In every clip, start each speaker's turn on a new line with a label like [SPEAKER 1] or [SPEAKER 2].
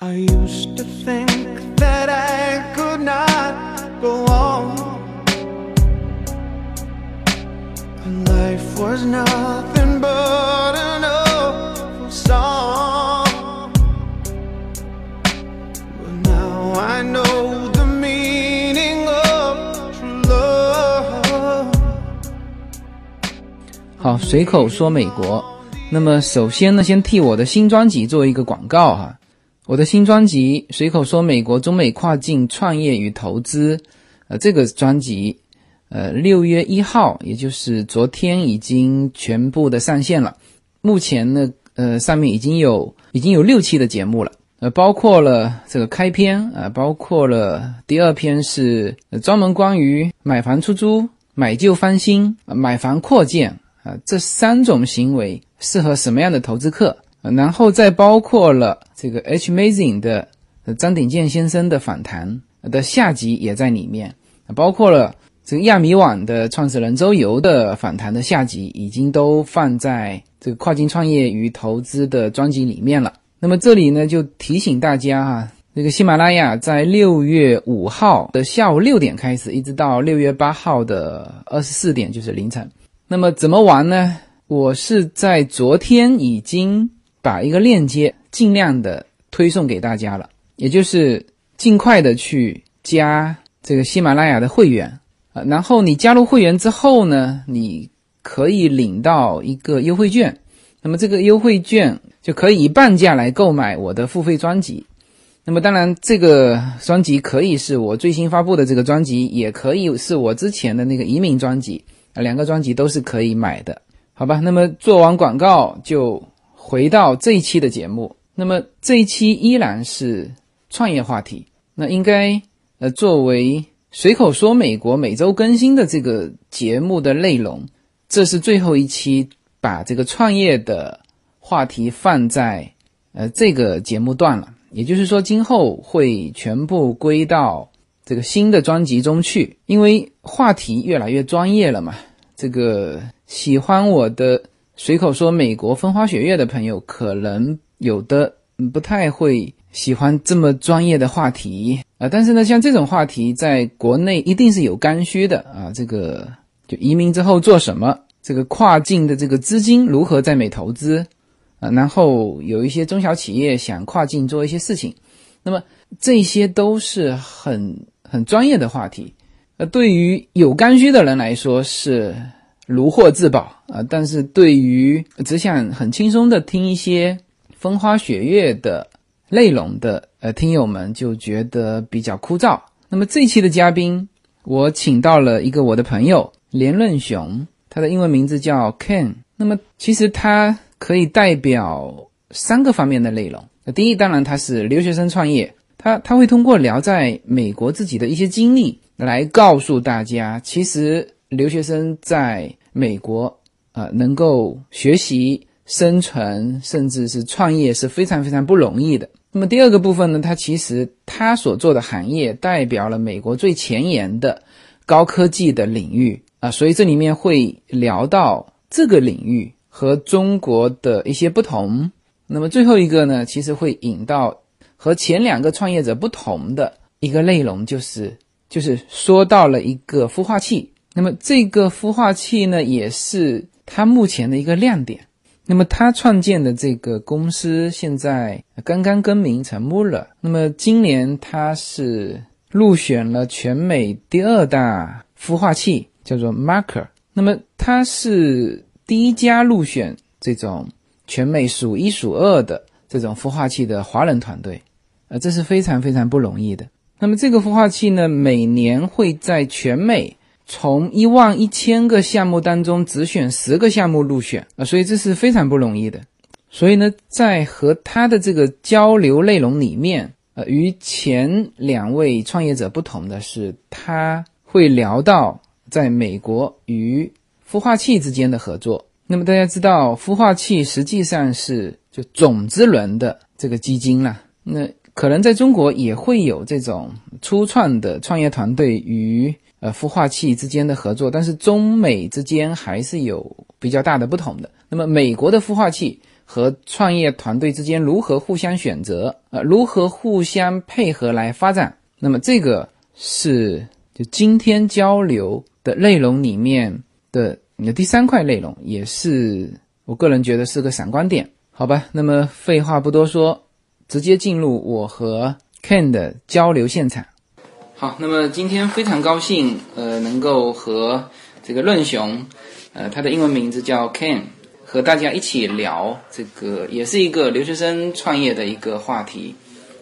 [SPEAKER 1] I used to think that I could not go on. And life was nothing but an awful song. But now I know the meaning of true love.
[SPEAKER 2] 好，随口说美国。那么首先呢，先替我的新专辑做一个广告哈。我的新专辑《随口说美国中美跨境创业与投资》，呃，这个专辑，呃，六月一号，也就是昨天已经全部的上线了。目前呢，呃，上面已经有已经有六期的节目了，呃，包括了这个开篇啊，包括了第二篇是专门关于买房出租、买旧翻新、买房扩建啊这三种行为适合什么样的投资客。然后再包括了这个 H Mazing 的张鼎健先生的访谈的下集也在里面，包括了这个亚米网的创始人周游的访谈的下集，已经都放在这个跨境创业与投资的专辑里面了。那么这里呢，就提醒大家哈，这个喜马拉雅在六月五号的下午六点开始，一直到六月八号的二十四点，就是凌晨。那么怎么玩呢？我是在昨天已经。把一个链接尽量的推送给大家了，也就是尽快的去加这个喜马拉雅的会员啊，然后你加入会员之后呢，你可以领到一个优惠券，那么这个优惠券就可以以半价来购买我的付费专辑。那么当然，这个专辑可以是我最新发布的这个专辑，也可以是我之前的那个移民专辑啊，两个专辑都是可以买的，好吧？那么做完广告就。回到这一期的节目，那么这一期依然是创业话题。那应该呃作为随口说美国每周更新的这个节目的内容，这是最后一期把这个创业的话题放在呃这个节目段了。也就是说，今后会全部归到这个新的专辑中去，因为话题越来越专业了嘛。这个喜欢我的。随口说，美国风花雪月的朋友可能有的不太会喜欢这么专业的话题啊，但是呢，像这种话题在国内一定是有刚需的啊。这个就移民之后做什么，这个跨境的这个资金如何在美投资啊，然后有一些中小企业想跨境做一些事情，那么这些都是很很专业的话题，呃，对于有刚需的人来说是。如获至宝啊！但是对于只想很轻松的听一些风花雪月的内容的呃听友们，就觉得比较枯燥。那么这一期的嘉宾，我请到了一个我的朋友连润雄，他的英文名字叫 Ken。那么其实他可以代表三个方面的内容。那第一，当然他是留学生创业，他他会通过聊在美国自己的一些经历来告诉大家，其实留学生在美国啊，能够学习、生存，甚至是创业是非常非常不容易的。那么第二个部分呢，它其实它所做的行业代表了美国最前沿的高科技的领域啊，所以这里面会聊到这个领域和中国的一些不同。那么最后一个呢，其实会引到和前两个创业者不同的一个内容，就是就是说到了一个孵化器。那么这个孵化器呢，也是他目前的一个亮点。那么他创建的这个公司现在刚刚更名成 Muller。那么今年他是入选了全美第二大孵化器，叫做 Marker。那么他是第一家入选这种全美数一数二的这种孵化器的华人团队，呃，这是非常非常不容易的。那么这个孵化器呢，每年会在全美。从一万一千个项目当中只选十个项目入选啊，所以这是非常不容易的。所以呢，在和他的这个交流内容里面，呃，与前两位创业者不同的是，他会聊到在美国与孵化器之间的合作。那么大家知道，孵化器实际上是就种子轮的这个基金了。那可能在中国也会有这种初创的创业团队与。呃，孵化器之间的合作，但是中美之间还是有比较大的不同的。那么，美国的孵化器和创业团队之间如何互相选择，呃，如何互相配合来发展。那么这个是就今天交流的内容里面的你的第三块内容，也是我个人觉得是个闪光点，好吧？那么废话不多说，直接进入我和 Ken 的交流现场。好，那么今天非常高兴，呃，能够和这个论雄，呃，他的英文名字叫 Ken。和大家一起聊这个，也是一个留学生创业的一个话题。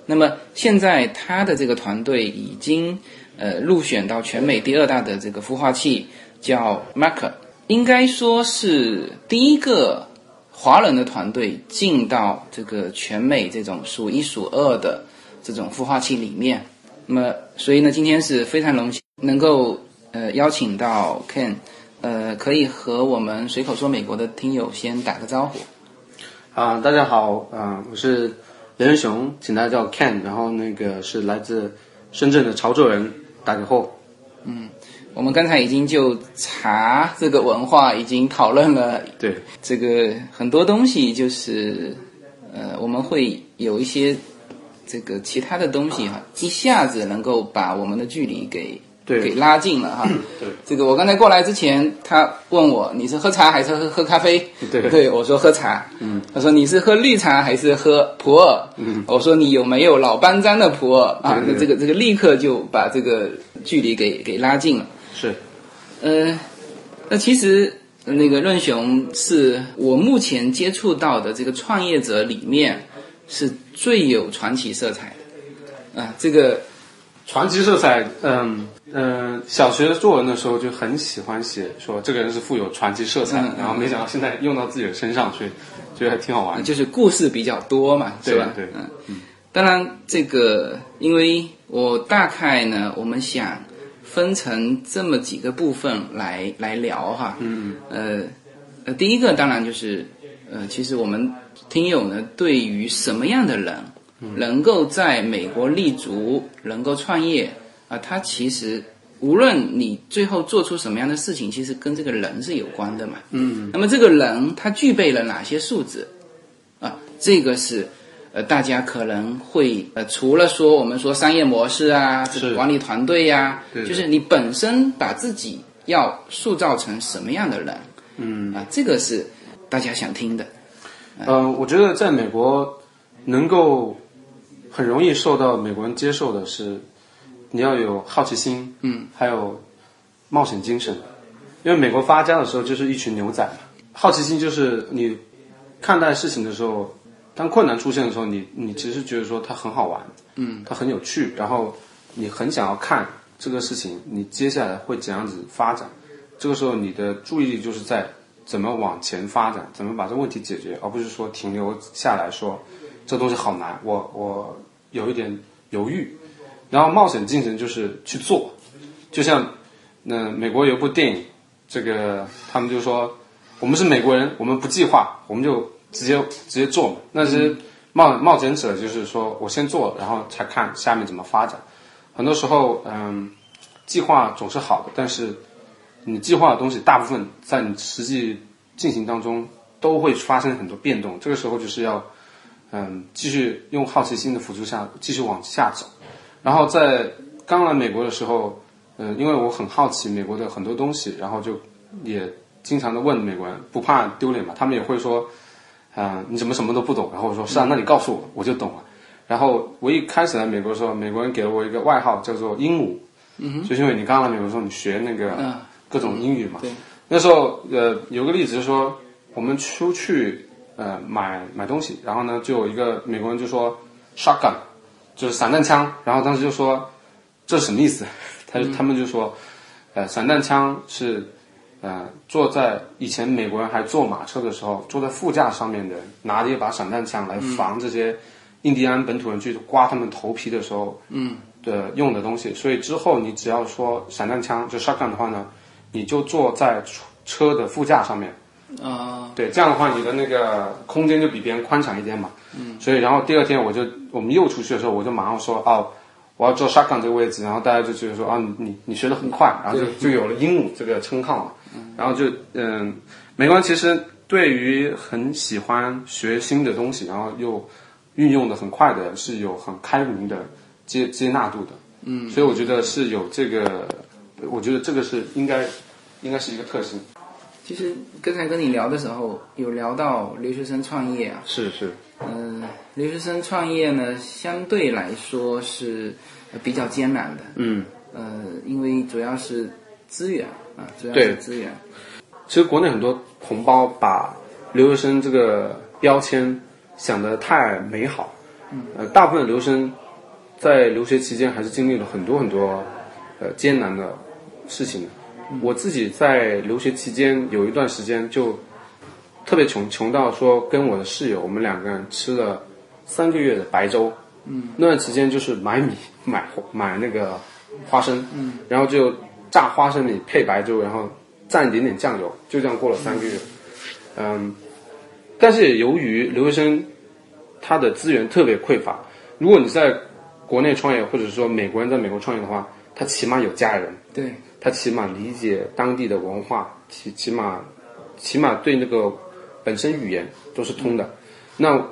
[SPEAKER 2] 那么现在他的这个团队已经呃入选到全美第二大的这个孵化器，叫 Marker，应该说是第一个华人的团队进到这个全美这种数一数二的这种孵化器里面。那么所以呢，今天是非常荣幸能够呃邀请到 Ken。呃，可以和我们随口说美国的听友先打个招呼。
[SPEAKER 3] 啊，大家好，啊，我是雷仁雄，请大家叫 Ken，然后那个是来自深圳的潮州人，打个后。
[SPEAKER 2] 嗯，我们刚才已经就茶这个文化已经讨论了，
[SPEAKER 3] 对，
[SPEAKER 2] 这个很多东西就是呃，我们会有一些这个其他的东西哈，一下子能够把我们的距离给。给拉近了哈。
[SPEAKER 3] 对，
[SPEAKER 2] 这个我刚才过来之前，他问我你是喝茶还是喝喝咖啡？
[SPEAKER 3] 对，
[SPEAKER 2] 对我说喝茶。
[SPEAKER 3] 嗯，
[SPEAKER 2] 他说你是喝绿茶还是喝普洱？
[SPEAKER 3] 嗯，
[SPEAKER 2] 我说你有没有老班章的普洱啊？
[SPEAKER 3] 那
[SPEAKER 2] 这个这个立刻就把这个距离给给拉近了。
[SPEAKER 3] 是，
[SPEAKER 2] 呃，那其实那个润雄是我目前接触到的这个创业者里面是最有传奇色彩的啊，这个
[SPEAKER 3] 传奇色彩，嗯。嗯，小学作文的时候就很喜欢写，说这个人是富有传奇色彩，然后没想到现在用到自己的身上，所以觉得还挺好玩。
[SPEAKER 2] 就是故事比较多嘛，是吧？
[SPEAKER 3] 对，
[SPEAKER 2] 嗯。当然，这个因为我大概呢，我们想分成这么几个部分来来聊哈。
[SPEAKER 3] 嗯
[SPEAKER 2] 呃呃，第一个当然就是呃，其实我们听友呢，对于什么样的人能够在美国立足，能够创业。啊，他其实无论你最后做出什么样的事情，其实跟这个人是有关的嘛。
[SPEAKER 3] 嗯。
[SPEAKER 2] 那么这个人他具备了哪些素质？啊，这个是呃大家可能会呃除了说我们说商业模式啊，这个管理团队呀，就是你本身把自己要塑造成什么样的人？
[SPEAKER 3] 嗯。
[SPEAKER 2] 啊，这个是大家想听的。
[SPEAKER 3] 呃，我觉得在美国能够很容易受到美国人接受的是。你要有好奇心，
[SPEAKER 2] 嗯，
[SPEAKER 3] 还有冒险精神，因为美国发家的时候就是一群牛仔嘛。好奇心就是你看待事情的时候，当困难出现的时候，你你其实觉得说它很好玩，
[SPEAKER 2] 嗯，
[SPEAKER 3] 它很有趣，然后你很想要看这个事情，你接下来会怎样子发展。这个时候你的注意力就是在怎么往前发展，怎么把这问题解决，而不是说停留下来说这东西好难，我我有一点犹豫。然后冒险精神就是去做，就像那美国有部电影，这个他们就说我们是美国人，我们不计划，我们就直接直接做嘛。那些冒冒险者，就是说我先做，然后才看下面怎么发展。很多时候，嗯，计划总是好的，但是你计划的东西大部分在你实际进行当中都会发生很多变动。这个时候就是要嗯继续用好奇心的辅助下继续往下走。然后在刚来美国的时候，嗯，因为我很好奇美国的很多东西，然后就也经常的问美国人，不怕丢脸嘛？他们也会说，嗯，你怎么什么都不懂？然后我说是啊，那你告诉我，我就懂了。然后我一开始来美国的时候，美国人给了我一个外号，叫做鹦鹉，
[SPEAKER 2] 嗯
[SPEAKER 3] 就是因为你刚来美国的时候，你学那个各种英语嘛。
[SPEAKER 2] 对。
[SPEAKER 3] 那时候呃，有个例子就是说，我们出去呃买买东西，然后呢，就有一个美国人就说 shotgun。就是散弹枪，然后当时就说这是什么意思？他他们就说，呃，散弹枪是呃坐在以前美国人还坐马车的时候，坐在副驾上面的拿着一把散弹枪来防这些印第安本土人去刮他们头皮的时候，
[SPEAKER 2] 嗯，
[SPEAKER 3] 的用的东西。所以之后你只要说散弹枪就 shotgun 的话呢，你就坐在车的副驾上面。
[SPEAKER 2] 啊，
[SPEAKER 3] 对，这样的话你的那个空间就比别人宽敞一点嘛。嗯，所以然后第二天我就我们又出去的时候，我就马上说哦，我要坐 shotgun 这个位置，然后大家就觉得说啊，你你你学的很快，然后就就有了鹦鹉这个称号嘛。然后就嗯，美国人其实对于很喜欢学新的东西，然后又运用的很快的人，是有很开明的接接纳度的。嗯，所以我觉得是有这个，我觉得这个是应该应该是一个特性。
[SPEAKER 2] 其实刚才跟你聊的时候，有聊到留学生创业啊，
[SPEAKER 3] 是是，
[SPEAKER 2] 嗯、留学生创业呢，相对来说是呃比较艰难的，
[SPEAKER 3] 嗯，
[SPEAKER 2] 呃，因为主要是资源啊，主要是资源，
[SPEAKER 3] 其实国内很多同胞把留学生这个标签想得太美好，嗯。呃，大部分留学生在留学期间还是经历了很多很多呃艰难的事情的。我自己在留学期间有一段时间就特别穷，穷到说跟我的室友我们两个人吃了三个月的白粥。嗯，那段时间就是买米、买买那个花生，嗯，然后就炸花生米配白粥，然后蘸一点点酱油，就这样过了三个月。嗯，但是也由于留学生他的资源特别匮乏，如果你在国内创业，或者说美国人在美国创业的话，他起码有家人，
[SPEAKER 2] 对，
[SPEAKER 3] 他起码理解当地的文化，起起码起码对那个本身语言都是通的。那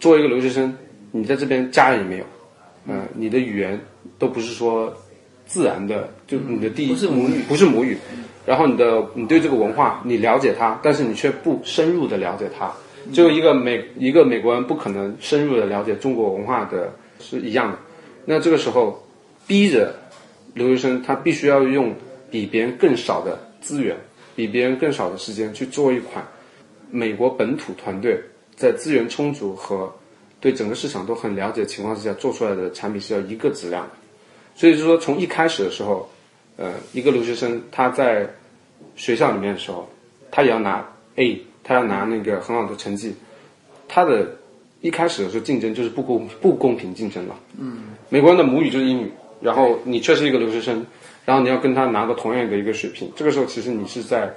[SPEAKER 3] 作为一个留学生，你在这边家人也没有，呃，你的语言都不是说自然的，就你的第一
[SPEAKER 2] 不是母语
[SPEAKER 3] 不是母语。然后你的你对这个文化你了解它，但是你却不深入的了解它。就一个美一个美国人不可能深入的了解中国文化的是一样的。那这个时候逼着留学生他必须要用比别人更少的资源，比别人更少的时间去做一款美国本土团队在资源充足和对整个市场都很了解的情况之下做出来的产品是要一个质量的。所以就是说，从一开始的时候，呃，一个留学生他在学校里面的时候，他也要拿 A，他要拿那个很好的成绩，他的一开始的时候竞争就是不公不公平竞争了。嗯，美国人的母语就是英语，然后你却是一个留学生，然后你要跟他拿到同样的一个水平，这个时候其实你是在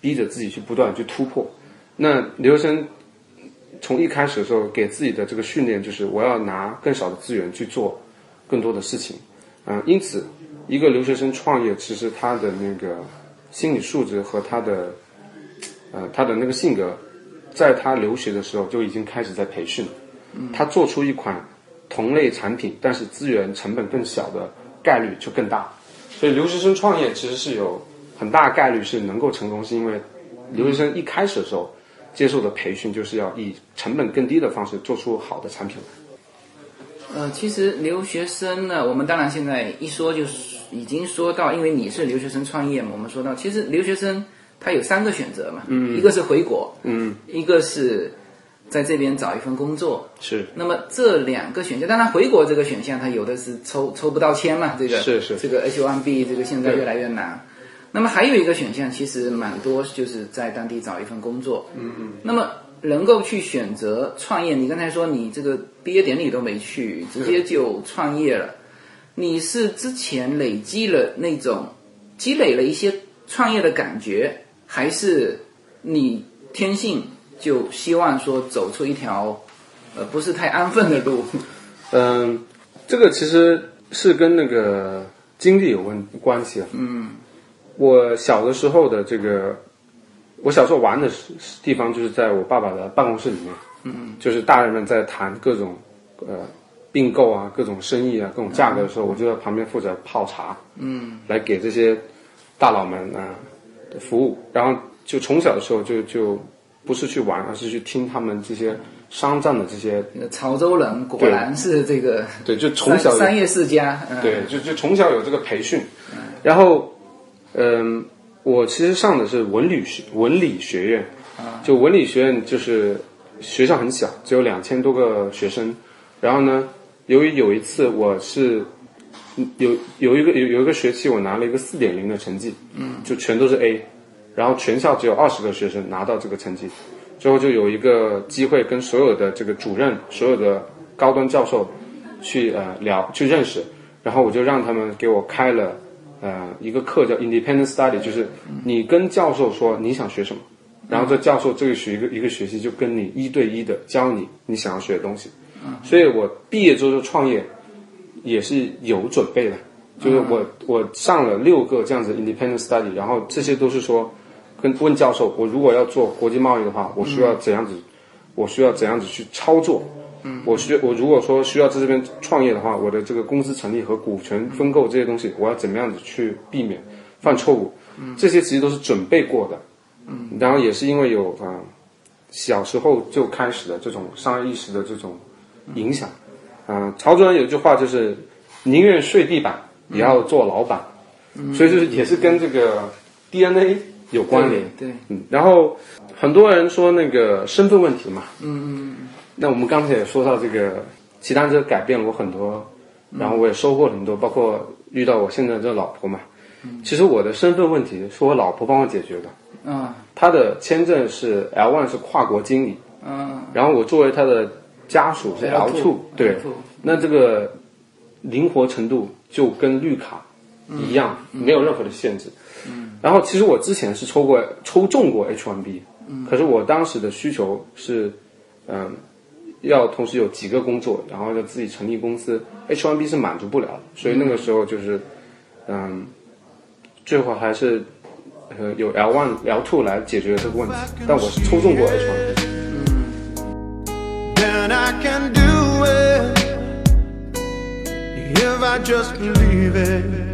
[SPEAKER 3] 逼着自己去不断去突破。那留学生从一开始的时候给自己的这个训练就是我要拿更少的资源去做更多的事情，嗯、因此一个留学生创业，其实他的那个心理素质和他的呃他的那个性格，在他留学的时候就已经开始在培训了。他做出一款同类产品，但是资源成本更小的概率就更大。所以留学生创业其实是有很大概率是能够成功，是因为留学生一开始的时候接受的培训就是要以成本更低的方式做出好的产品来。
[SPEAKER 2] 呃，其实留学生呢，我们当然现在一说就是已经说到，因为你是留学生创业嘛，我们说到，其实留学生他有三个选择嘛，嗯，一个是回国，
[SPEAKER 3] 嗯，
[SPEAKER 2] 一个是在这边找一份工作，
[SPEAKER 3] 是
[SPEAKER 2] 那么这两个选项，当然回国这个选项，它有的是抽抽不到签嘛，这个
[SPEAKER 3] 是是
[SPEAKER 2] 这个 H1B 这个现在越来越难。那么还有一个选项，其实蛮多，就是在当地找一份工作。嗯嗯。那么能够去选择创业，你刚才说你这个毕业典礼都没去，直接就创业了，你是之前累积了那种积累了一些创业的感觉，还是你天性就希望说走出一条呃不是太安分的路？
[SPEAKER 3] 嗯，这个其实是跟那个经历有关关系啊。嗯，我小的时候的这个，我小时候玩的时地方就是在我爸爸的办公室里面。嗯，就是大人们在谈各种呃并购啊、各种生意啊、各种价格的时候，我就在旁边负责泡茶。嗯，来给这些大佬们啊、服务。然后就从小的时候就就不是去玩，而是去听他们这些商战的这些
[SPEAKER 2] 潮州人果然是这个
[SPEAKER 3] 对，就从小
[SPEAKER 2] 商业世家。嗯、
[SPEAKER 3] 对，就就从小有这个培训，然后，嗯、我其实上的是文理学文理学院，就文理学院就是学校很小，只有两千多个学生，然后呢，由于有一次我是嗯有有一个有有一个学期我拿了一个四点零的成绩，嗯，就全都是 A，然后全校只有二十个学生拿到这个成绩，最后就有一个机会跟所有的这个主任、所有的高端教授去呃聊去认识，然后我就让他们给我开了呃一个课叫 Independent Study，就是你跟教授说你想学什么，然后这教授这个学一个一个学期就跟你一对一的教你你想要学的东西，所以我毕业之后就创业也是有准备的，就是我我上了六个这样子 Independent Study，然后这些都是说跟问教授，我如果要做国际贸易的话，我需要怎样子，我需要怎样子去操作？嗯，我需我如果说需要在这边创业的话，我的这个公司成立和股权分购这些东西，我要怎么样子去避免犯错误？嗯，这些其实都是准备过的。嗯，然后也是因为有啊、小时候就开始的这种商业意识的这种影响。嗯、曹主任有句话就是宁愿睡地板也要做老板，所以就是也是跟这个 DNA 有关联。
[SPEAKER 2] 对，
[SPEAKER 3] 嗯，然后很多人说那个身份问题嘛，嗯嗯嗯。那我们刚才也说到这个骑单车改变了我很多，然后我也收获了很多，包括遇到我现在这老婆嘛。其实我的身份问题是我老婆帮我解决的，
[SPEAKER 2] 嗯
[SPEAKER 3] 她的签证是 L one 是跨国经理，
[SPEAKER 2] 嗯，
[SPEAKER 3] 然后我作为她的家属是 L two，对，那这个灵活程度就跟绿卡一样，没有任何的限制。然后其实我之前是抽过抽中过 H1B，可是我当时的需求是，嗯、要同时有几个工作，然后要自己成立公司，H1B 是满足不了的，所以那个时候就是，嗯，最后还是呃有 L one L two 来解决这个问题，但我是抽中过 H1B。
[SPEAKER 1] then I can do it if I just believe it.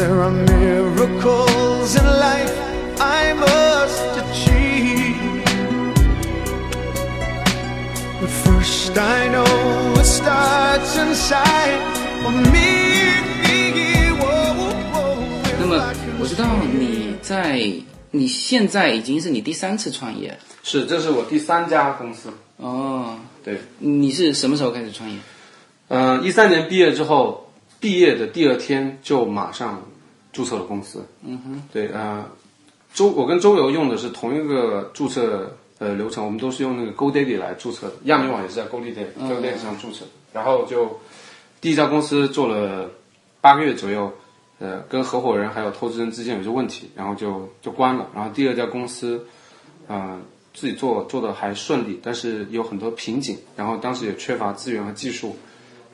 [SPEAKER 1] There are miracles in life I must achieve. But first, I know it starts inside for me.
[SPEAKER 2] 那么
[SPEAKER 1] I can
[SPEAKER 2] 我知道你在你现在已经是你第三次创业
[SPEAKER 3] 是，这是我第三家公司。
[SPEAKER 2] 哦。
[SPEAKER 3] 对，
[SPEAKER 2] 你是什么时候开始创业？
[SPEAKER 3] 嗯，一三年毕业之后，毕业的第二天就马上注册了公司。嗯哼，对，呃，周我跟周游用的是同一个注册呃流程，我们都是用那个 GoDaddy 来注册的，亚米网也是在 GoDaddy、GoDaddy 上注册的。然后就第一家公司做了八个月左右，呃，跟合伙人还有投资人之间有些问题，然后就就关了。然后第二家公司，嗯、自己做做的还顺利，但是有很多瓶颈，然后当时也缺乏资源和技术，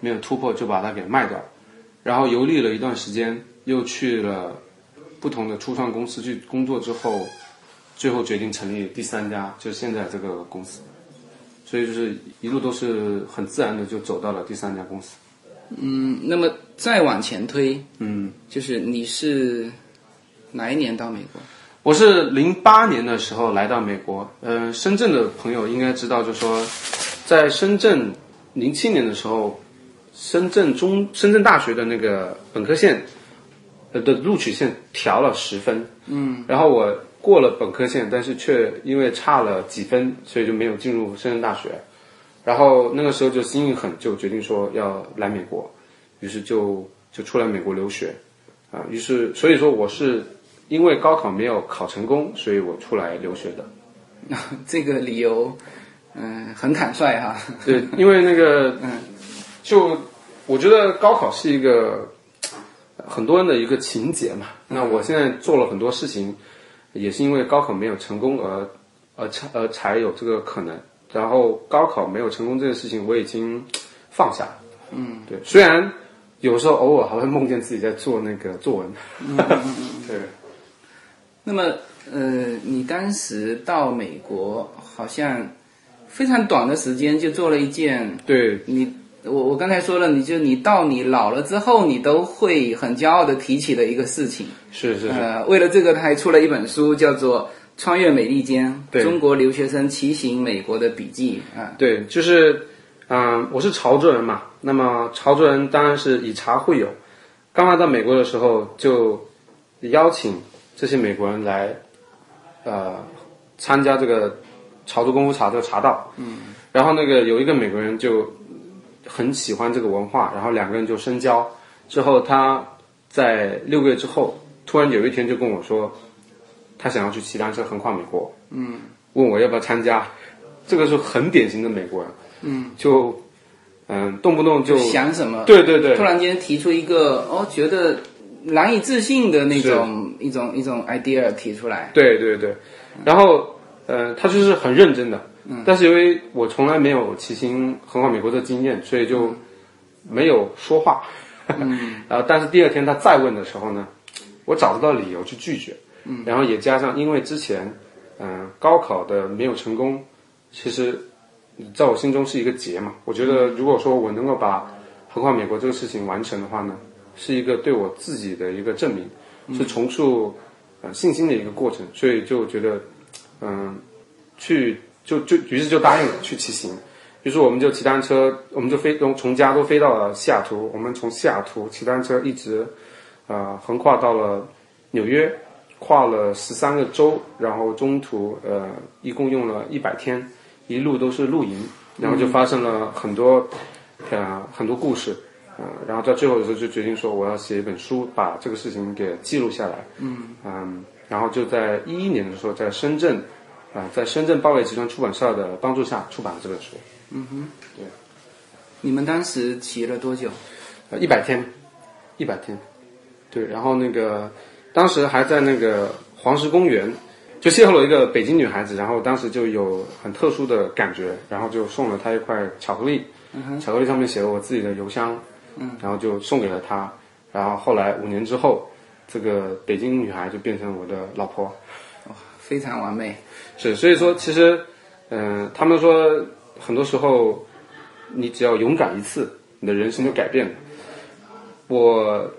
[SPEAKER 3] 没有突破，就把它给卖掉。然后游历了一段时间，又去了不同的初创公司去工作之后，最后决定成立第三家，就是现在这个公司。所以就是一路都是很自然的就走到了第三家公司。
[SPEAKER 2] 嗯，那么再往前推，
[SPEAKER 3] 嗯，
[SPEAKER 2] 就是你是哪一年到美国？
[SPEAKER 3] 我是零八年的时候来到美国，嗯、深圳的朋友应该知道，就说在深圳零七年的时候，深圳中深圳大学的那个本科线呃的录取线调了十分，嗯，然后我过了本科线，但是却因为差了几分，所以就没有进入深圳大学。然后那个时候就心一狠，就决定说要来美国，于是就就出来美国留学，啊，于是所以说我是因为高考没有考成功，所以我出来留学的。
[SPEAKER 2] 这个理由，嗯、很坦率哈。
[SPEAKER 3] 对，因为那个，嗯，就我觉得高考是一个呃很多人的一个情节嘛。那我现在做了很多事情，也是因为高考没有成功而而才而才有这个可能。然后高考没有成功这件事情，我已经放下了。嗯，对，虽然有时候偶尔还会梦见自己在做那个作文。嗯嗯嗯，对。
[SPEAKER 2] 那么，呃，你当时到美国，好像非常短的时间就做了一件
[SPEAKER 3] 对，
[SPEAKER 2] 你我我刚才说了，你就你到你老了之后，你都会很骄傲的提起的一个事情。
[SPEAKER 3] 是是是，
[SPEAKER 2] 呃，为了这个，他还出了一本书，叫做《穿越美利坚：
[SPEAKER 3] 对
[SPEAKER 2] 中国留学生骑行美国的笔记》啊。
[SPEAKER 3] 对，就是，嗯、我是潮州人嘛，那么潮州人当然是以茶会友。刚来到美国的时候，就邀请这些美国人来，呃，参加这个潮州功夫茶这个茶道。嗯。然后那个有一个美国人就很喜欢这个文化，然后两个人就深交。之后他在六个月之后，突然有一天就跟我说，他想要去骑单车横跨美国。嗯。问我要不要参加。这个是很典型的美国人。嗯。就，嗯、动不动就
[SPEAKER 2] 想什么？
[SPEAKER 3] 对对对
[SPEAKER 2] 突然间提出一个哦，觉得难以置信的那种一种一种 idea 提出来。
[SPEAKER 3] 对对对，然后呃，他就是很认真的，但是由于我从来没有骑行横跨美国的经验，所以就没有说话。嗯，然后但是第二天他再问的时候呢，我找不到理由去拒绝。嗯，然后也加上因为之前嗯、呃高考的没有成功，其实在我心中是一个结嘛。我觉得如果说我能够把横跨美国这个事情完成的话呢，是一个对我自己的一个证明，是重塑呃信心的一个过程，所以就觉得嗯、去就就于是就答应了去骑行。于是我们就骑单车，我们就飞从从加州飞到了西雅图，我们从西雅图骑单车一直呃横跨到了纽约，跨了十三个州，然后中途呃一共用了一百天，一路都是露营，然后就发生了很多呃很多故事，呃，然后在最后的时候就决定说我要写一本书，把这个事情给记录下来，嗯然后就在一一年的时候在深圳，啊、在深圳报业集团出版社的帮助下出版了这本书，嗯哼，对。
[SPEAKER 2] 你们当时骑了多久？
[SPEAKER 3] 呃，一百天，一百天，对，然后那个当时还在那个黄石公园，就邂逅了一个北京女孩子，然后当时就有很特殊的感觉，然后就送了她一块巧克力，巧克力上面写了我自己的邮箱，嗯，然后就送给了她，然后后来五年之后，这个北京女孩就变成我的老婆，
[SPEAKER 2] 非常完美。
[SPEAKER 3] 是，所以说其实，嗯、他们说很多时候，你只要勇敢一次，你的人生就改变了。我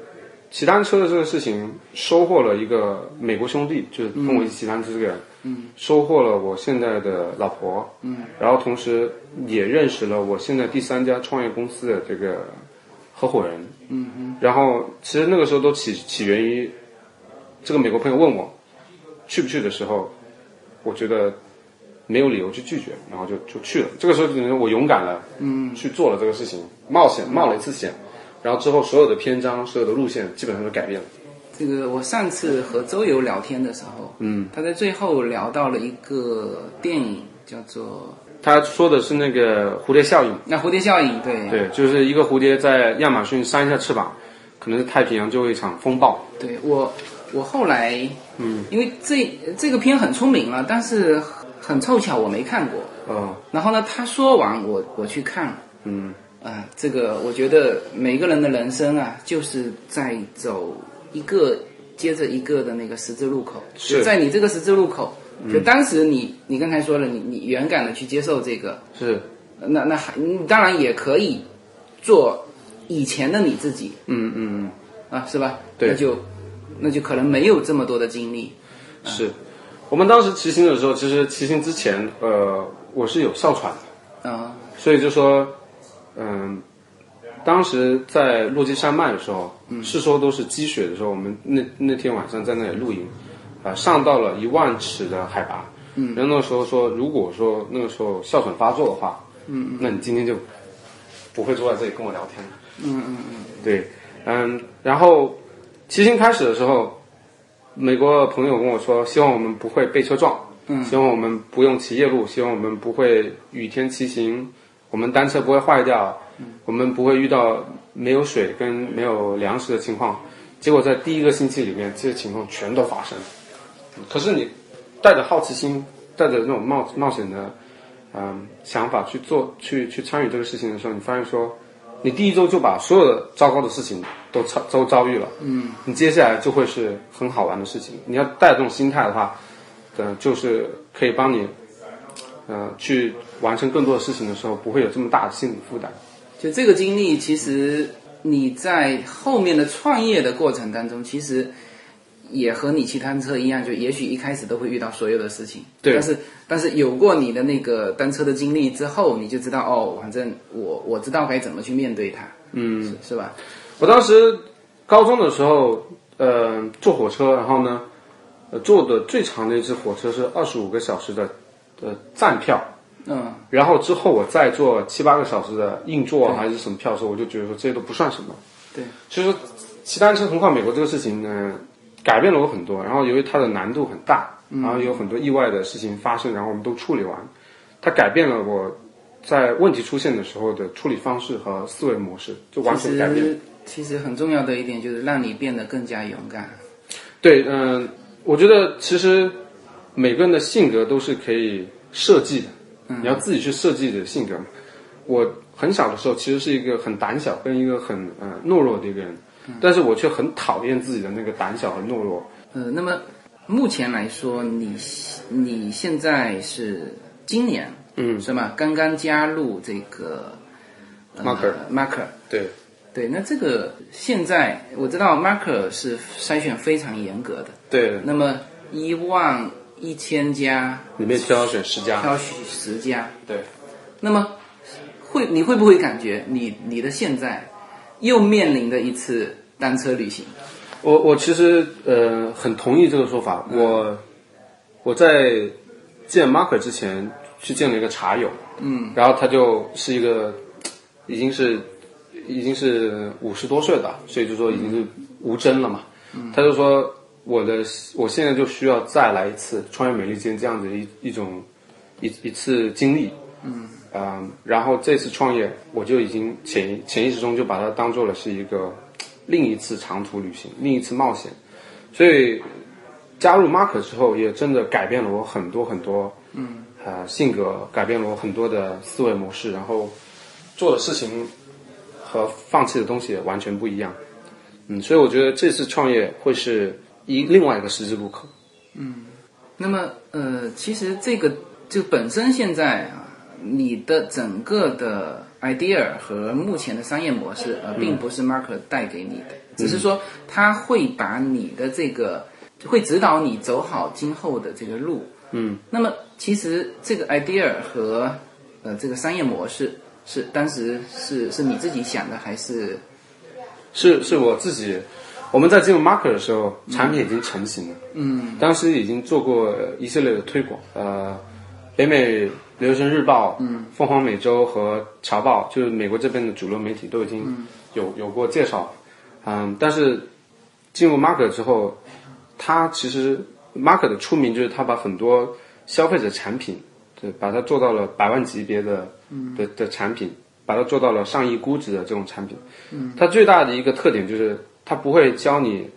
[SPEAKER 3] 骑单车的这个事情，收获了一个美国兄弟，就是跟我一起骑单车这个人，嗯，收获了我现在的老婆，嗯，然后同时也认识了我现在第三家创业公司的这个合伙人，嗯嗯，然后其实那个时候都起起源于这个美国朋友问我去不去的时候，我觉得没有理由去拒绝，然后就就去了。这个时候，我勇敢了，嗯，去做了这个事情，冒险冒了一次险，然后之后所有的篇章、所有的路线基本上都改变了。
[SPEAKER 2] 这个我上次和周游聊天的时候，嗯，他在最后聊到了一个电影，叫做
[SPEAKER 3] 他说的是那个蝴蝶效应，
[SPEAKER 2] 那蝴蝶效应，对
[SPEAKER 3] 对，就是一个蝴蝶在亚马逊扇一下翅膀，可能是太平洋就会一场风暴。
[SPEAKER 2] 对我我后来，嗯，因为这这个片很出名了，但是很凑巧我没看过。
[SPEAKER 3] 哦，
[SPEAKER 2] 然后呢，他说完我我去看。了，
[SPEAKER 3] 嗯，
[SPEAKER 2] 啊，这个我觉得每个人的人生啊，就是在走一个接着一个的那个十字路口。
[SPEAKER 3] 是。
[SPEAKER 2] 就在你这个十字路口，就当时你你刚才说了，你你勇敢的去接受这个，
[SPEAKER 3] 是，
[SPEAKER 2] 那那还你当然也可以做以前的你自己。
[SPEAKER 3] 嗯嗯。
[SPEAKER 2] 啊，是吧？
[SPEAKER 3] 对。
[SPEAKER 2] 那就那就可能没有这么多的精力。
[SPEAKER 3] 嗯，是。我们当时骑行的时候，其实骑行之前，呃，我是有哮喘的。
[SPEAKER 2] 啊，
[SPEAKER 3] 所以就说，嗯，当时在落基山脉的时候，是说都是积雪的时候，我们那那天晚上在那里露营，啊、上到了一万尺的海拔，嗯，然后那个时候说，如果说那个时候哮喘发作的话，嗯，那你今天就不会坐在这里跟我聊天了，嗯嗯嗯，对，嗯，然后骑行开始的时候，美国朋友跟我说，希望我们不会被车撞。嗯，希望我们不用骑夜路，希望我们不会雨天骑行，我们单车不会坏掉，我们不会遇到没有水跟没有粮食的情况。结果在第一个星期里面，这些情况全都发生。可是你带着好奇心，带着那种冒冒险的嗯想法去做，去去参与这个事情的时候，你发现说，你第一周就把所有的糟糕的事情都遭都遭遇了，嗯，你接下来就会是很好玩的事情。你要带着这种心态的话，呃，就是可以帮你，呃，去完成更多的事情的时候，不会有这么大的心理负担。
[SPEAKER 2] 就这个经历，其实你在后面的创业的过程当中，其实也和你骑单车一样，就也许一开始都会遇到所有的事情，
[SPEAKER 3] 对。
[SPEAKER 2] 但是但是有过你的那个单车的经历之后，你就知道哦，反正我我知道该怎么去面对它，嗯，是是吧？
[SPEAKER 3] 我当时高中的时候，呃，坐火车，然后呢，呃，坐的最长的一次火车是二十五个小时的呃站票，
[SPEAKER 2] 嗯，
[SPEAKER 3] 然后之后我再坐七八个小时的硬座还是什么票的时候，我就觉得说这些都不算什么。
[SPEAKER 2] 对，
[SPEAKER 3] 其实骑单车横跨美国这个事情呢，改变了我很多。然后由于它的难度很大，然后有很多意外的事情发生，然后我们都处理完，它改变了我在问题出现的时候的处理方式和思维模式，就完全改变。
[SPEAKER 2] 实其实很重要的一点就是让你变得更加勇敢。
[SPEAKER 3] 对，嗯、我觉得其实每个人的性格都是可以设计的，你要自己去设计你的性格嘛。我很小的时候其实是一个很胆小跟一个很呃懦弱的一个人，但是我却很讨厌自己的那个胆小和懦弱。
[SPEAKER 2] 呃，那么目前来说，你你现在是今年，
[SPEAKER 3] 嗯。
[SPEAKER 2] 是吗？刚刚加入这个、呃、
[SPEAKER 3] Marker
[SPEAKER 2] Marker，
[SPEAKER 3] 对，
[SPEAKER 2] 对，那这个现在我知道 Marker 是筛选非常严格的，
[SPEAKER 3] 对，
[SPEAKER 2] 那么一万一千家
[SPEAKER 3] 里面挑选十家，
[SPEAKER 2] 挑选十家，
[SPEAKER 3] 对，
[SPEAKER 2] 那么会你会不会感觉你你的现在又面临的一次单车旅行？
[SPEAKER 3] 我我其实呃很同意这个说法。我我在见 Marker 之前去见了一个茶友，嗯，然后他就是一个已经是已经是五十多岁了，所以就说已经是无针了嘛。他就说我的我现在就需要再来一次穿越美利坚这样子一一种一一次经历，嗯然后这次创业我就已经潜潜意识中就把它当做了是一个另一次长途旅行，另一次冒险，所以加入 Mark 之后，也真的改变了我很多很多，嗯，呃，性格改变了我很多的思维模式，然后做的事情和放弃的东西也完全不一样，嗯，所以我觉得这次创业会是一另外一个十字路口。嗯。
[SPEAKER 2] 那么，呃，其实这个就本身现在啊，你的整个的 idea 和目前的商业模式，呃，并不是 Marker 带给你的，只是说他会把你的这个会指导你走好今后的这个路。
[SPEAKER 3] 嗯，
[SPEAKER 2] 那么其实这个 idea 和呃这个商业模式是当时是是你自己想的，还是？
[SPEAKER 3] 是是我自己，我们在进入 Market 的时候，产品已经成型了。嗯，当时已经做过呃一系列的推广，呃，北美留学生日报、嗯，凤凰美洲和侨报，就是美国这边的主流媒体都已经有、有过介绍。嗯，但是进入 Market 之后，它其实 Market 的出名就是它把很多消费者产品，对，把它做到了百万级别的、的的产品，把它做到了上亿估值的这种产品。嗯它最大的一个特点就是，它不会教你，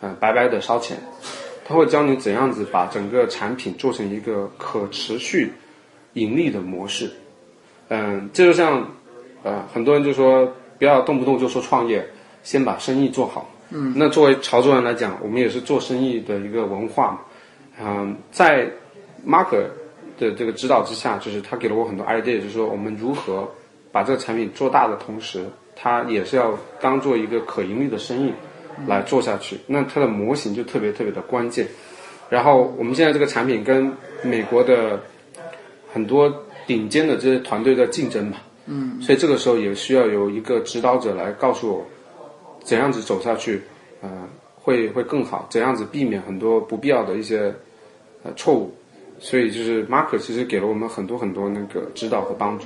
[SPEAKER 3] 呃，白白的烧钱，它会教你怎样子把整个产品做成一个可持续盈利的模式。嗯，这就像，呃，很多人就说不要动不动就说创业，先把生意做好。嗯，那作为潮州人来讲，我们也是做生意的一个文化嘛。嗯，在 Mark 的这个指导之下，就是他给了我很多 idea，就是说我们如何把这个产品做大的同时，它也是要当做一个可盈利的生意来做下去。那它的模型就特别特别的关键。然后我们现在这个产品跟美国的很多顶尖的这些团队在竞争嘛，嗯，所以这个时候也需要有一个指导者来告诉我怎样子走下去，呃，会会更好，怎样子避免很多不必要的一些呃错误。所以就是 Mark 其实给了我们很多很多那个指导和帮助。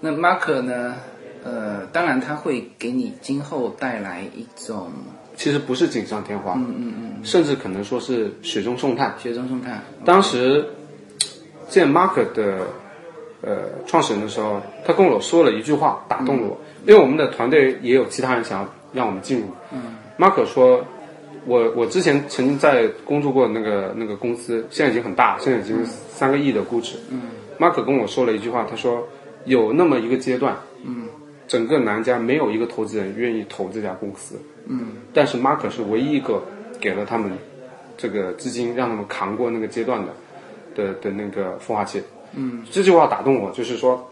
[SPEAKER 2] 那 Marker 呢？呃，当然他会给你今后带来一种
[SPEAKER 3] 其实不是锦上添花，嗯嗯嗯，甚至可能说是雪中送炭。
[SPEAKER 2] 雪中送炭。
[SPEAKER 3] 当时见 Mark 的呃创始人的时候，他跟我说了一句话，打动了我，因为我们的团队也有其他人想要让我们进入。嗯，Mark 说，我我之前曾经在工作过那个那个公司，现在已经很大，现在已经三个亿的估值。嗯，Mark 跟我说了一句话，他说有那么一个阶段，嗯，整个南加没有一个投资人愿意投这家公司。嗯，但是 Mark 是唯一一个给了他们这个资金，让他们扛过那个阶段的的的那个孵化器。嗯，这句话打动我，就是说，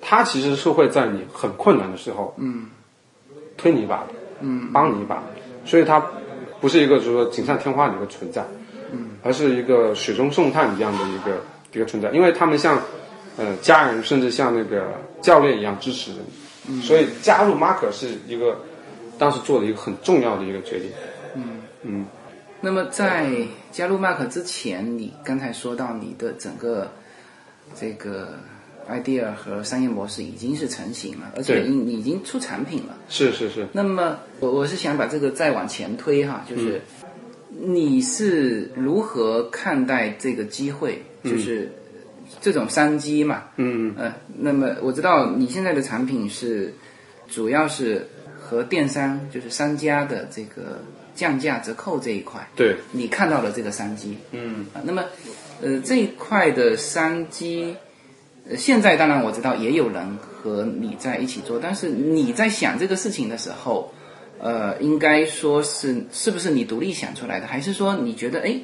[SPEAKER 3] 他其实是会在你很困难的时候，嗯，推你一把的，嗯，帮你一把，所以他不是一个就是说锦上添花的一个存在，嗯，而是一个雪中送炭一样的一个一个存在，因为他们像呃家人，甚至像那个教练一样支持你，所以加入 Mark 是一个当时做的一个很重要的一个决定，嗯。嗯。
[SPEAKER 2] 那么在加入 Mark 之前，你刚才说到你的整个这个 idea 和商业模式已经是成型了，而且
[SPEAKER 3] 对
[SPEAKER 2] 你你已经出产品了。
[SPEAKER 3] 是是是，
[SPEAKER 2] 那么我我是想把这个再往前推哈，就是、你是如何看待这个机会，就是这种商机嘛？
[SPEAKER 3] 嗯。
[SPEAKER 2] 呃，那么我知道你现在的产品是主要是和电商，就是商家的这个降价折扣这一块，
[SPEAKER 3] 对，
[SPEAKER 2] 你看到了这个商机。
[SPEAKER 3] 嗯。
[SPEAKER 2] 啊。那么呃这一块的商机。呃现在当然我知道也有人和你在一起做，但是你在想这个事情的时候，呃，应该说是是不是你独立想出来的，还是说你觉得哎，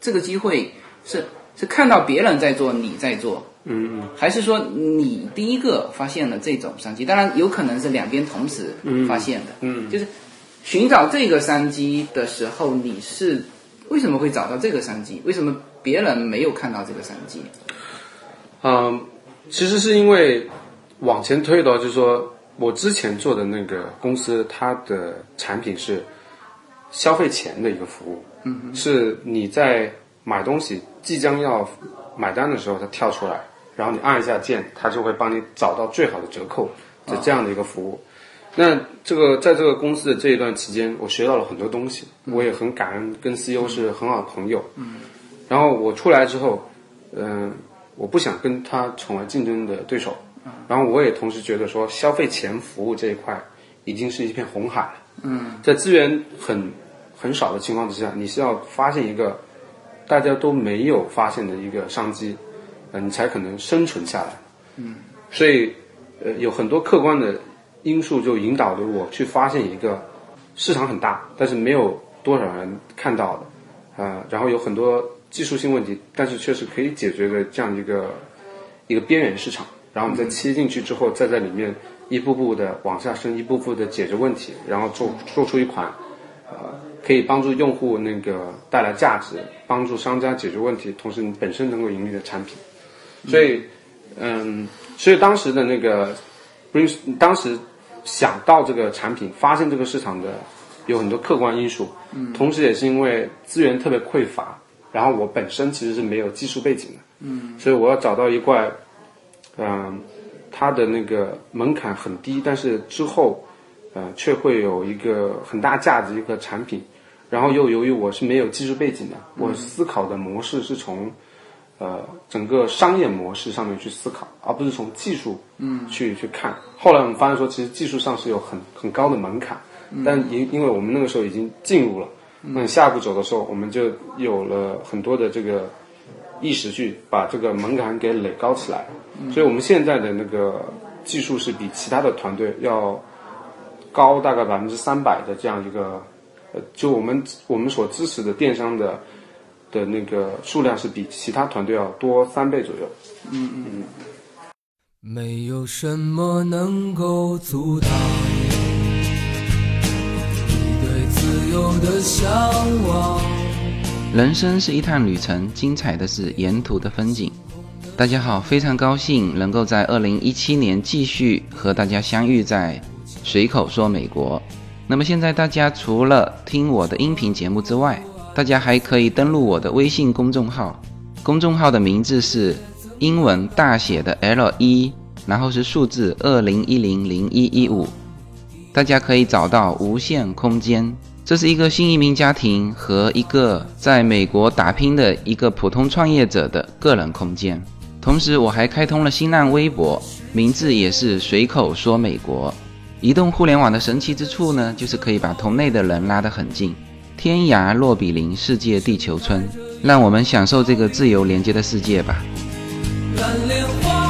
[SPEAKER 2] 这个机会是是看到别人在做，你在做，
[SPEAKER 3] 嗯。嗯
[SPEAKER 2] 还是说你第一个发现了这种商机？当然有可能是两边同时发现的，
[SPEAKER 3] 嗯。
[SPEAKER 2] 就是寻找这个商机的时候，你是为什么会找到这个商机？为什么别人没有看到这个商机？
[SPEAKER 3] 嗯，其实是因为往前推的话，就是说我之前做的那个公司，它的产品是消费前的一个服务，嗯，是你在买东西即将要买单的时候，它跳出来，然后你按一下键，它就会帮你找到最好的折扣就这样的一个服务。那这个在这个公司的这一段期间，我学到了很多东西，我也很感恩，跟 CEO 是很好的朋友。嗯，然后我出来之后，嗯、我不想跟他成为竞争的对手，然后我也同时觉得说，消费前服务这一块已经是一片红海了。嗯，在资源很很少的情况之下，你是要发现一个大家都没有发现的一个商机，呃，你才可能生存下来。嗯，所以呃，有很多客观的因素就引导着我去发现一个市场很大，但是没有多少人看到的，啊、然后有很多技术性问题，但是确实可以解决的这样一个一个边缘市场。然后我们再切进去之后，再在里面一步步的往下深，一步步的解决问题，然后做做出一款呃可以帮助用户那个带来价值，帮助商家解决问题，同时你本身能够盈利的产品。所以，嗯，所以当时的那个 Bring，当时想到这个产品，发现这个市场的有很多客观因素，嗯，同时也是因为资源特别匮乏，然后我本身其实是没有技术背景的，嗯，所以我要找到一块，嗯、它的那个门槛很低，但是之后，呃，却会有一个很大价值一个产品，然后又由于我是没有技术背景的，我思考的模式是从。呃，整个商业模式上面去思考，而不是从技术嗯去去看。后来我们发现说，其实技术上是有很很高的门槛，但因因为我们那个时候已经进入了，那你下一步走的时候，我们就有了很多的这个意识去把这个门槛给垒高起来。所以我们现在的那个技术是比其他的团队要高大概百分之三百的这样一个，呃，就我们我们所支持的电商的。的那个数量是比其他团队要多三倍左右。
[SPEAKER 4] 嗯嗯嗯没有什么能够阻挡你对自由的向往。
[SPEAKER 2] 人生是一趟旅程，精彩的是沿途的风景。大家好，非常高兴能够在二零一七年继续和大家相遇在随口说美国。那么现在大家除了听我的音频节目之外，大家还可以登录我的微信公众号，公众号的名字是英文大写的 L 一，然后是数字二零一零零一一五。大家可以找到无限空间。这是一个新移民家庭和一个在美国打拼的一个普通创业者的个人空间。同时，我还开通了新浪微博，名字也是随口说美国。移动互联网的神奇之处呢，就是可以把同类的人拉得很近，天涯若比邻，世界地球村。让我们享受这个自由连接的世界吧。
[SPEAKER 4] 蓝莲花。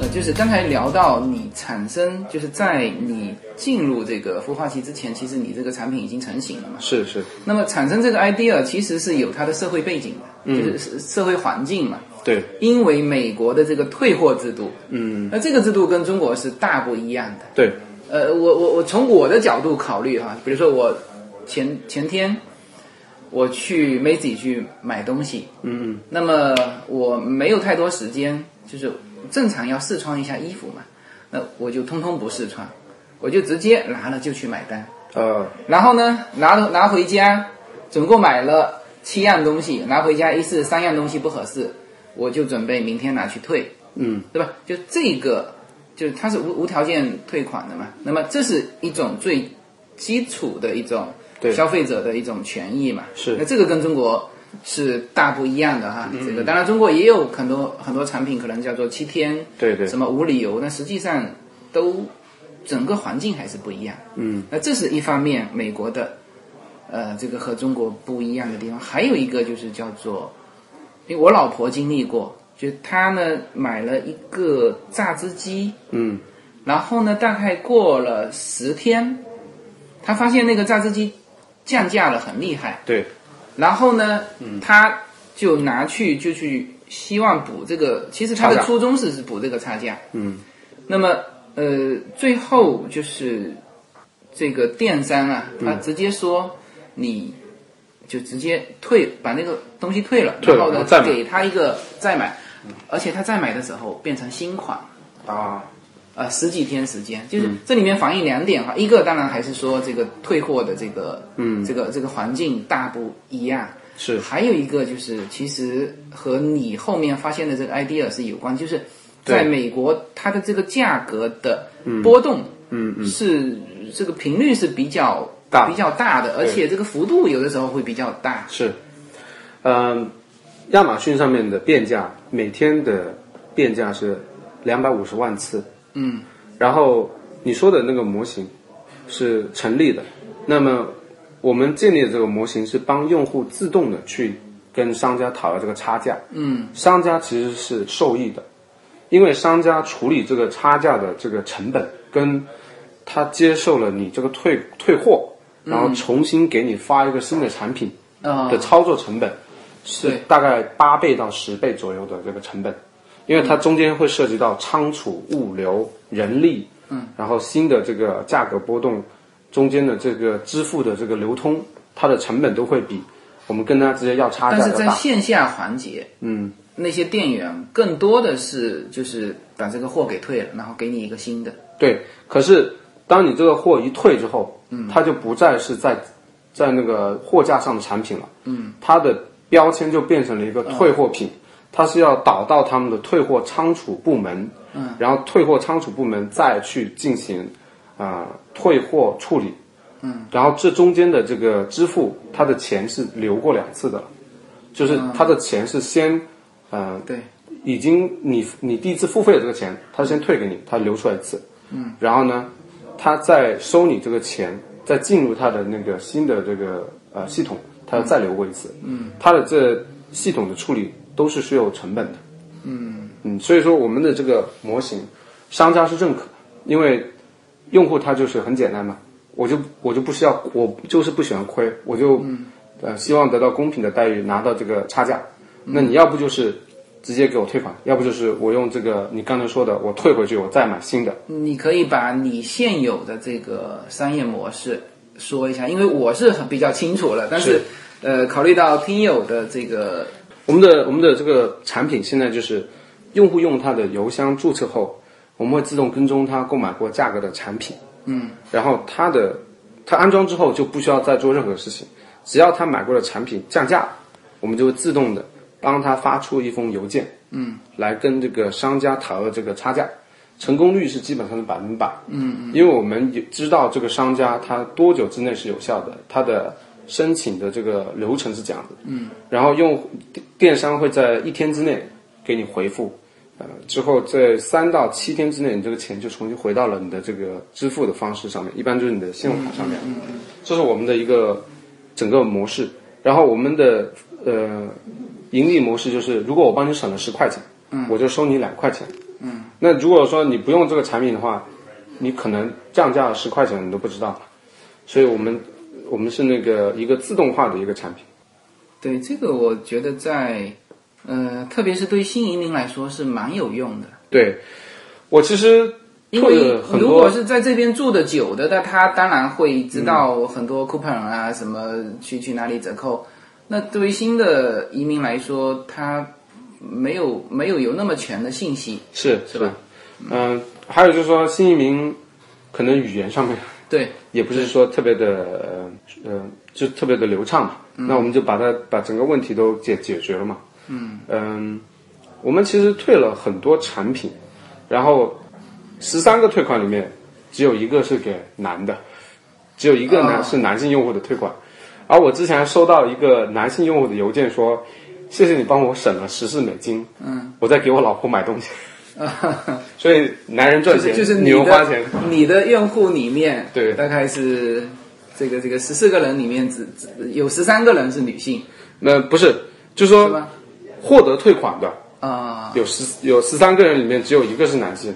[SPEAKER 2] 呃，就是刚才聊到你产生就是在你进入这个孵化期之前，其实你这个产品已经成型了嘛。
[SPEAKER 3] 是是，
[SPEAKER 2] 那么产生这个 idea 其实是有它的社会背景的，就是社会环境嘛。
[SPEAKER 3] 对，
[SPEAKER 2] 因为美国的这个退货制度，嗯，那这个制度跟中国是大不一样的。
[SPEAKER 3] 对，
[SPEAKER 2] 呃，我我我从我的角度考虑哈，比如说我前前天我去 Macy 去买东西，嗯。嗯，那么我没有太多时间，就是正常要试穿一下衣服嘛，那我就通通不试穿，我就直接拿了就去买单，
[SPEAKER 3] 呃，
[SPEAKER 2] 然后呢拿拿回家，总共买了七样东西，拿回家一试三样东西不合适，我就准备明天拿去退，
[SPEAKER 3] 嗯，
[SPEAKER 2] 对吧？就这个，就是它是无无条件退款的嘛。那么这是一种最基础的一种
[SPEAKER 3] 对
[SPEAKER 2] 消费者的一种权益嘛。
[SPEAKER 3] 是
[SPEAKER 2] 那这个跟中国是大不一样的哈。这个当然中国也有很多很多产品可能叫做七天，
[SPEAKER 3] 对对
[SPEAKER 2] 什么无理由，那实际上都整个环境还是不一样。
[SPEAKER 3] 嗯，
[SPEAKER 2] 那这是一方面，美国的呃这个和中国不一样的地方，还有一个就是叫做，因为我老婆经历过，就她呢买了一个榨汁机，
[SPEAKER 3] 嗯，
[SPEAKER 2] 然后呢大概过了十天，她发现那个榨汁机降价了很厉害，
[SPEAKER 3] 对，
[SPEAKER 2] 然后呢，她就拿去就去希望补这个，其实她的初衷是是补这个差价，
[SPEAKER 3] 嗯，
[SPEAKER 2] 那么呃最后就是这个电商啊，他直接说你就直接退，把那个东西退了，然后呢
[SPEAKER 3] 再
[SPEAKER 2] 给他一个再买，而且他再买的时候变成新款，
[SPEAKER 3] 啊，
[SPEAKER 2] 呃十几天时间，就是这里面反映两点哈，一个当然还是说这个退货的这个嗯。这个这个环境大不一样，
[SPEAKER 3] 是。
[SPEAKER 2] 还有一个就是其实和你后面发现的这个 idea 是有关，就是在美国它的这个价格的波动，
[SPEAKER 3] 嗯嗯，
[SPEAKER 2] 是这个频率是比较
[SPEAKER 3] 大。
[SPEAKER 2] 比较大的，而且这个幅度有的时候会比较大。
[SPEAKER 3] 是，嗯，亚马逊上面的变价每天的变价是两百五十万次，
[SPEAKER 2] 嗯，
[SPEAKER 3] 然后你说的那个模型是成立的，那么我们建立的这个模型是帮用户自动的去跟商家讨要这个差价，
[SPEAKER 2] 嗯，
[SPEAKER 3] 商家其实是受益的，因为商家处理这个差价的这个成本，跟他接受了你这个退退货，然后重新给你发一个新的产品
[SPEAKER 2] 啊、
[SPEAKER 3] 的操作成本是大概八倍到十倍左右的这个成本，因为它中间会涉及到仓储、物流、人力，嗯，然后新的这个价格波动，中间的这个支付的这个流通，它的成本都会比我们跟他直接要差价
[SPEAKER 2] 但是在。线下环节，
[SPEAKER 3] 嗯，
[SPEAKER 2] 那些店员更多的是就是把这个货给退了，然后给你一个新的。
[SPEAKER 3] 对，可是当你这个货一退之后，嗯，它就不再是在在那个货架上的产品了，嗯，它的标签就变成了一个退货品，它是要导到他们的退货仓储部门，嗯，然后退货仓储部门再去进行啊、退货处理，嗯，然后这中间的这个支付，它的钱是流过两次的，就是它的钱是先，呃，
[SPEAKER 2] 对，
[SPEAKER 3] 已经你你第一次付费的这个钱，他先退给你，他留出来一次，嗯，然后呢，他再收你这个钱，再进入他的那个新的这个呃系统，他要再留过一次，嗯，他的这系统的处理都是需要有成本的，嗯。嗯，所以说我们的这个模型，商家是认可，因为用户他就是很简单嘛，我就我就不需要，我就是不喜欢亏，我就、呃希望得到公平的待遇，拿到这个差价，那你要不就是。直接给我退款，要不就是我用这个你刚才说的，我退回去，我再买新的。
[SPEAKER 2] 你可以把你现有的这个商业模式说一下，因为我是很比较清楚了，但是
[SPEAKER 3] 是。
[SPEAKER 2] 呃，考虑到听友的这个
[SPEAKER 3] 我们的我们的这个产品现在就是，用户用他的邮箱注册后，我们会自动跟踪他购买过价格的产品，嗯，然后他的他安装之后就不需要再做任何事情，只要他买过的产品降价，我们就会自动的帮他发出一封邮件，嗯，来跟这个商家讨论这个差价，成功率是基本上是百分百，嗯，因为我们也知道这个商家他多久之内是有效的，他的申请的这个流程是这样的，嗯，然后用电电商会在一天之内给你回复，呃，之后在三到七天之内，你这个钱就重新回到了你的这个支付的方式上面，一般就是你的信用卡上面，嗯。这是我们的一个整个模式。然后我们的呃盈利模式就是，如果我帮你省了十块钱，嗯，我就收你两块钱，嗯，那如果说你不用这个产品的话，你可能降价了十块钱你都不知道，所以我们我们是那个一个自动化的一个产品。
[SPEAKER 2] 对这个，我觉得在呃，特别是对新移民来说是蛮有用的。
[SPEAKER 3] 对，我其实
[SPEAKER 2] 因为如果，是在这边住的久的，那他当然会知道很多 coupon 啊，什么去去哪里折扣。那对于新的移民来说，他没有没有有那么全的信息，
[SPEAKER 3] 是
[SPEAKER 2] 是吧？
[SPEAKER 3] 嗯，还有就是说新移民可能语言上面
[SPEAKER 2] 对，
[SPEAKER 3] 也不是说特别的呃呃，就特别的流畅嘛。那我们就把它把整个问题都解解决了嘛。嗯嗯我们其实退了很多产品，然后十三个退款里面只有一个是给男的，只有一个男、
[SPEAKER 2] 哦
[SPEAKER 3] 是男性用户的退款。而我之前还收到一个男性用户的邮件说：“谢谢你帮我省了十四美金，嗯，我在给我老婆买东西。”所以男人赚钱，
[SPEAKER 2] 就是你
[SPEAKER 3] 女人花钱。
[SPEAKER 2] 你的用户里面，
[SPEAKER 3] 对
[SPEAKER 2] 大概是这个这个十四个人里面只只有十三个人是女性，
[SPEAKER 3] 那不是，就是说？获得退款的
[SPEAKER 2] 啊、
[SPEAKER 3] 有十有十三个人里面只有一个是男性，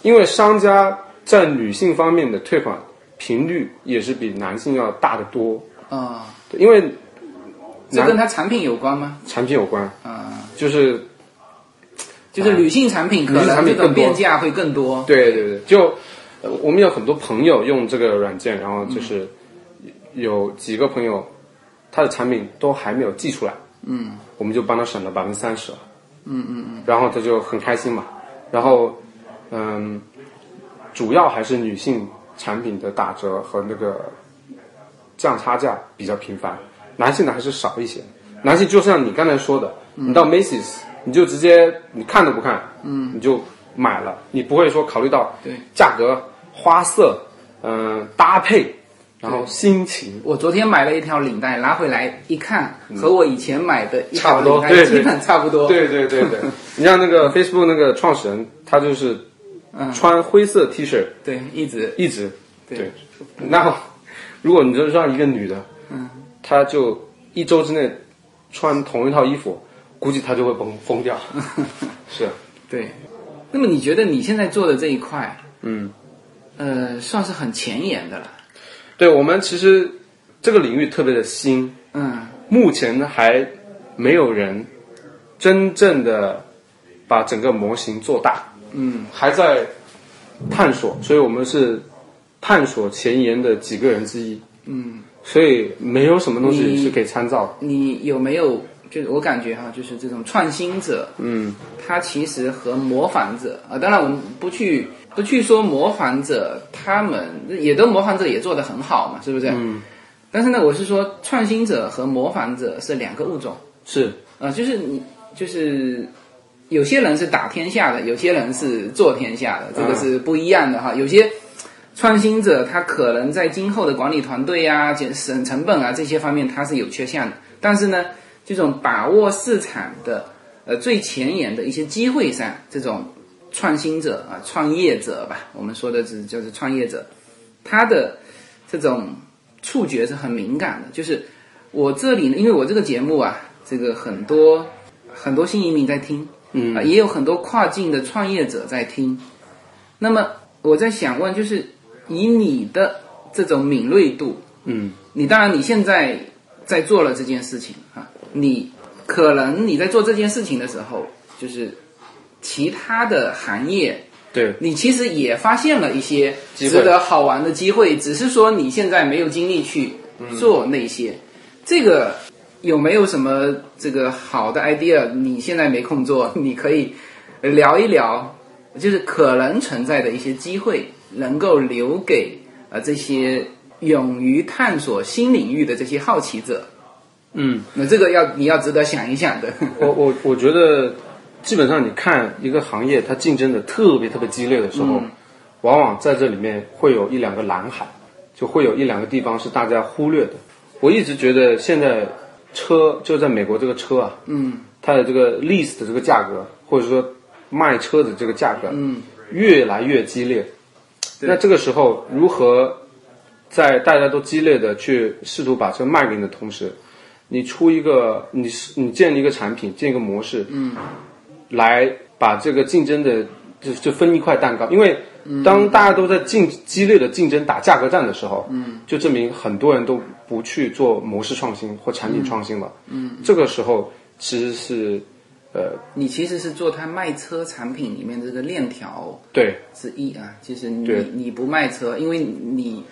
[SPEAKER 3] 因为商家在女性方面的退款频率也是比男性要大得多。
[SPEAKER 2] 啊、
[SPEAKER 3] 对因为
[SPEAKER 2] 这跟它产品有关吗？
[SPEAKER 3] 产品有关，
[SPEAKER 2] 啊、
[SPEAKER 3] 就是
[SPEAKER 2] 就是女性产品可能这种
[SPEAKER 3] 品
[SPEAKER 2] 变价会更多。
[SPEAKER 3] 对对对，就呃我们有很多朋友用这个软件，然后就是有几个朋友他的产品都还没有寄出来，嗯，我们就帮他省了百分之三十了，嗯嗯嗯，然后他就很开心嘛，然后嗯，主要还是女性产品的打折和那个降差价比较频繁，男性的还是少一些。男性就像你刚才说的，你到 Macy's 你就直接你看都不看，嗯，你就买了，你不会说考虑到
[SPEAKER 2] 对。
[SPEAKER 3] 价格、花色，嗯、搭配，然后心情，
[SPEAKER 2] 我昨天买了一条领带，拿回来一看，和我以前买的一
[SPEAKER 3] 差不多，
[SPEAKER 2] 条领带基本差不多。
[SPEAKER 3] 对对对对，你像那个 Facebook 那个创始人，他就是穿灰色 T 恤，
[SPEAKER 2] 对，一直。
[SPEAKER 3] 一直。
[SPEAKER 2] 对。
[SPEAKER 3] 对。那如果你就让一个女的，嗯，她就一周之内穿同一套衣服，估计她就会崩疯掉。是，
[SPEAKER 2] 对。那么你觉得你现在做的这一块，
[SPEAKER 3] 嗯，
[SPEAKER 2] 呃，算是很前沿的了。
[SPEAKER 3] 对我们其实这个领域特别的新，
[SPEAKER 2] 嗯，
[SPEAKER 3] 目前还没有人真正的把整个模型做大，嗯，还在探索，所以我们是探索前沿的几个人之一，嗯，所以没有什么东西是可以参照的，
[SPEAKER 2] 你有没有？就是我感觉哈，就是这种创新者，
[SPEAKER 3] 嗯，
[SPEAKER 2] 他其实和模仿者啊，当然我们不去不去说模仿者，他们也都模仿者也做得很好嘛，是不是？嗯。但是呢，我是说创新者和模仿者是两个物种。
[SPEAKER 3] 是，
[SPEAKER 2] 啊，就是你就是有些人是打天下的，有些人是做天下的，这个是不一样的哈。有些创新者他可能在今后的管理团队啊、减省成本啊这些方面他是有缺陷的，但是呢，这种把握市场的呃最前沿的一些机会上，这种创新者啊、创业者吧，我们说的是就是创业者，他的这种触觉是很敏感的，就是。我这里呢，因为我这个节目啊，这个很多很多新移民在听，嗯、啊，也有很多跨境的创业者在听。那么我在想问，就是以你的这种敏锐度，
[SPEAKER 3] 嗯，
[SPEAKER 2] 你当然你现在在做了这件事情啊，你可能你在做这件事情的时候，就是其他的行业
[SPEAKER 3] 对，
[SPEAKER 2] 你其实也发现了一些值得好玩的机会，只是说你现在没有精力去做那些。这个有没有什么这个好的 idea？你现在没空做，你可以聊一聊，就是可能存在的一些机会，能够留给呃这些勇于探索新领域的这些好奇者。
[SPEAKER 3] 嗯，
[SPEAKER 2] 那这个要你要值得想一想的。
[SPEAKER 3] 我我我觉得，基本上你看一个行业它竞争的特别特别激烈的时候，往往在这里面会有一两个蓝海，就会有一两个地方是大家忽略的。我一直觉得现在车就在美国这个车啊，嗯，它的这个 lease 的这个价格，或者说卖车的这个价格，嗯，越来越激烈。那这个时候如何在大家都激烈的去试图把车卖给你的同时，你出一个你是你建立一个产品，建一个模式，嗯，来把这个竞争的就就分一块蛋糕，因为当大家都在竞激烈的竞争打价格战的时候，嗯，就证明很多人都不去做模式创新或产品创新了。嗯，这个时候其实是呃，
[SPEAKER 2] 你其实是做它卖车产品里面这个链条
[SPEAKER 3] 对。
[SPEAKER 2] 之一啊。其实你你不卖车，因为你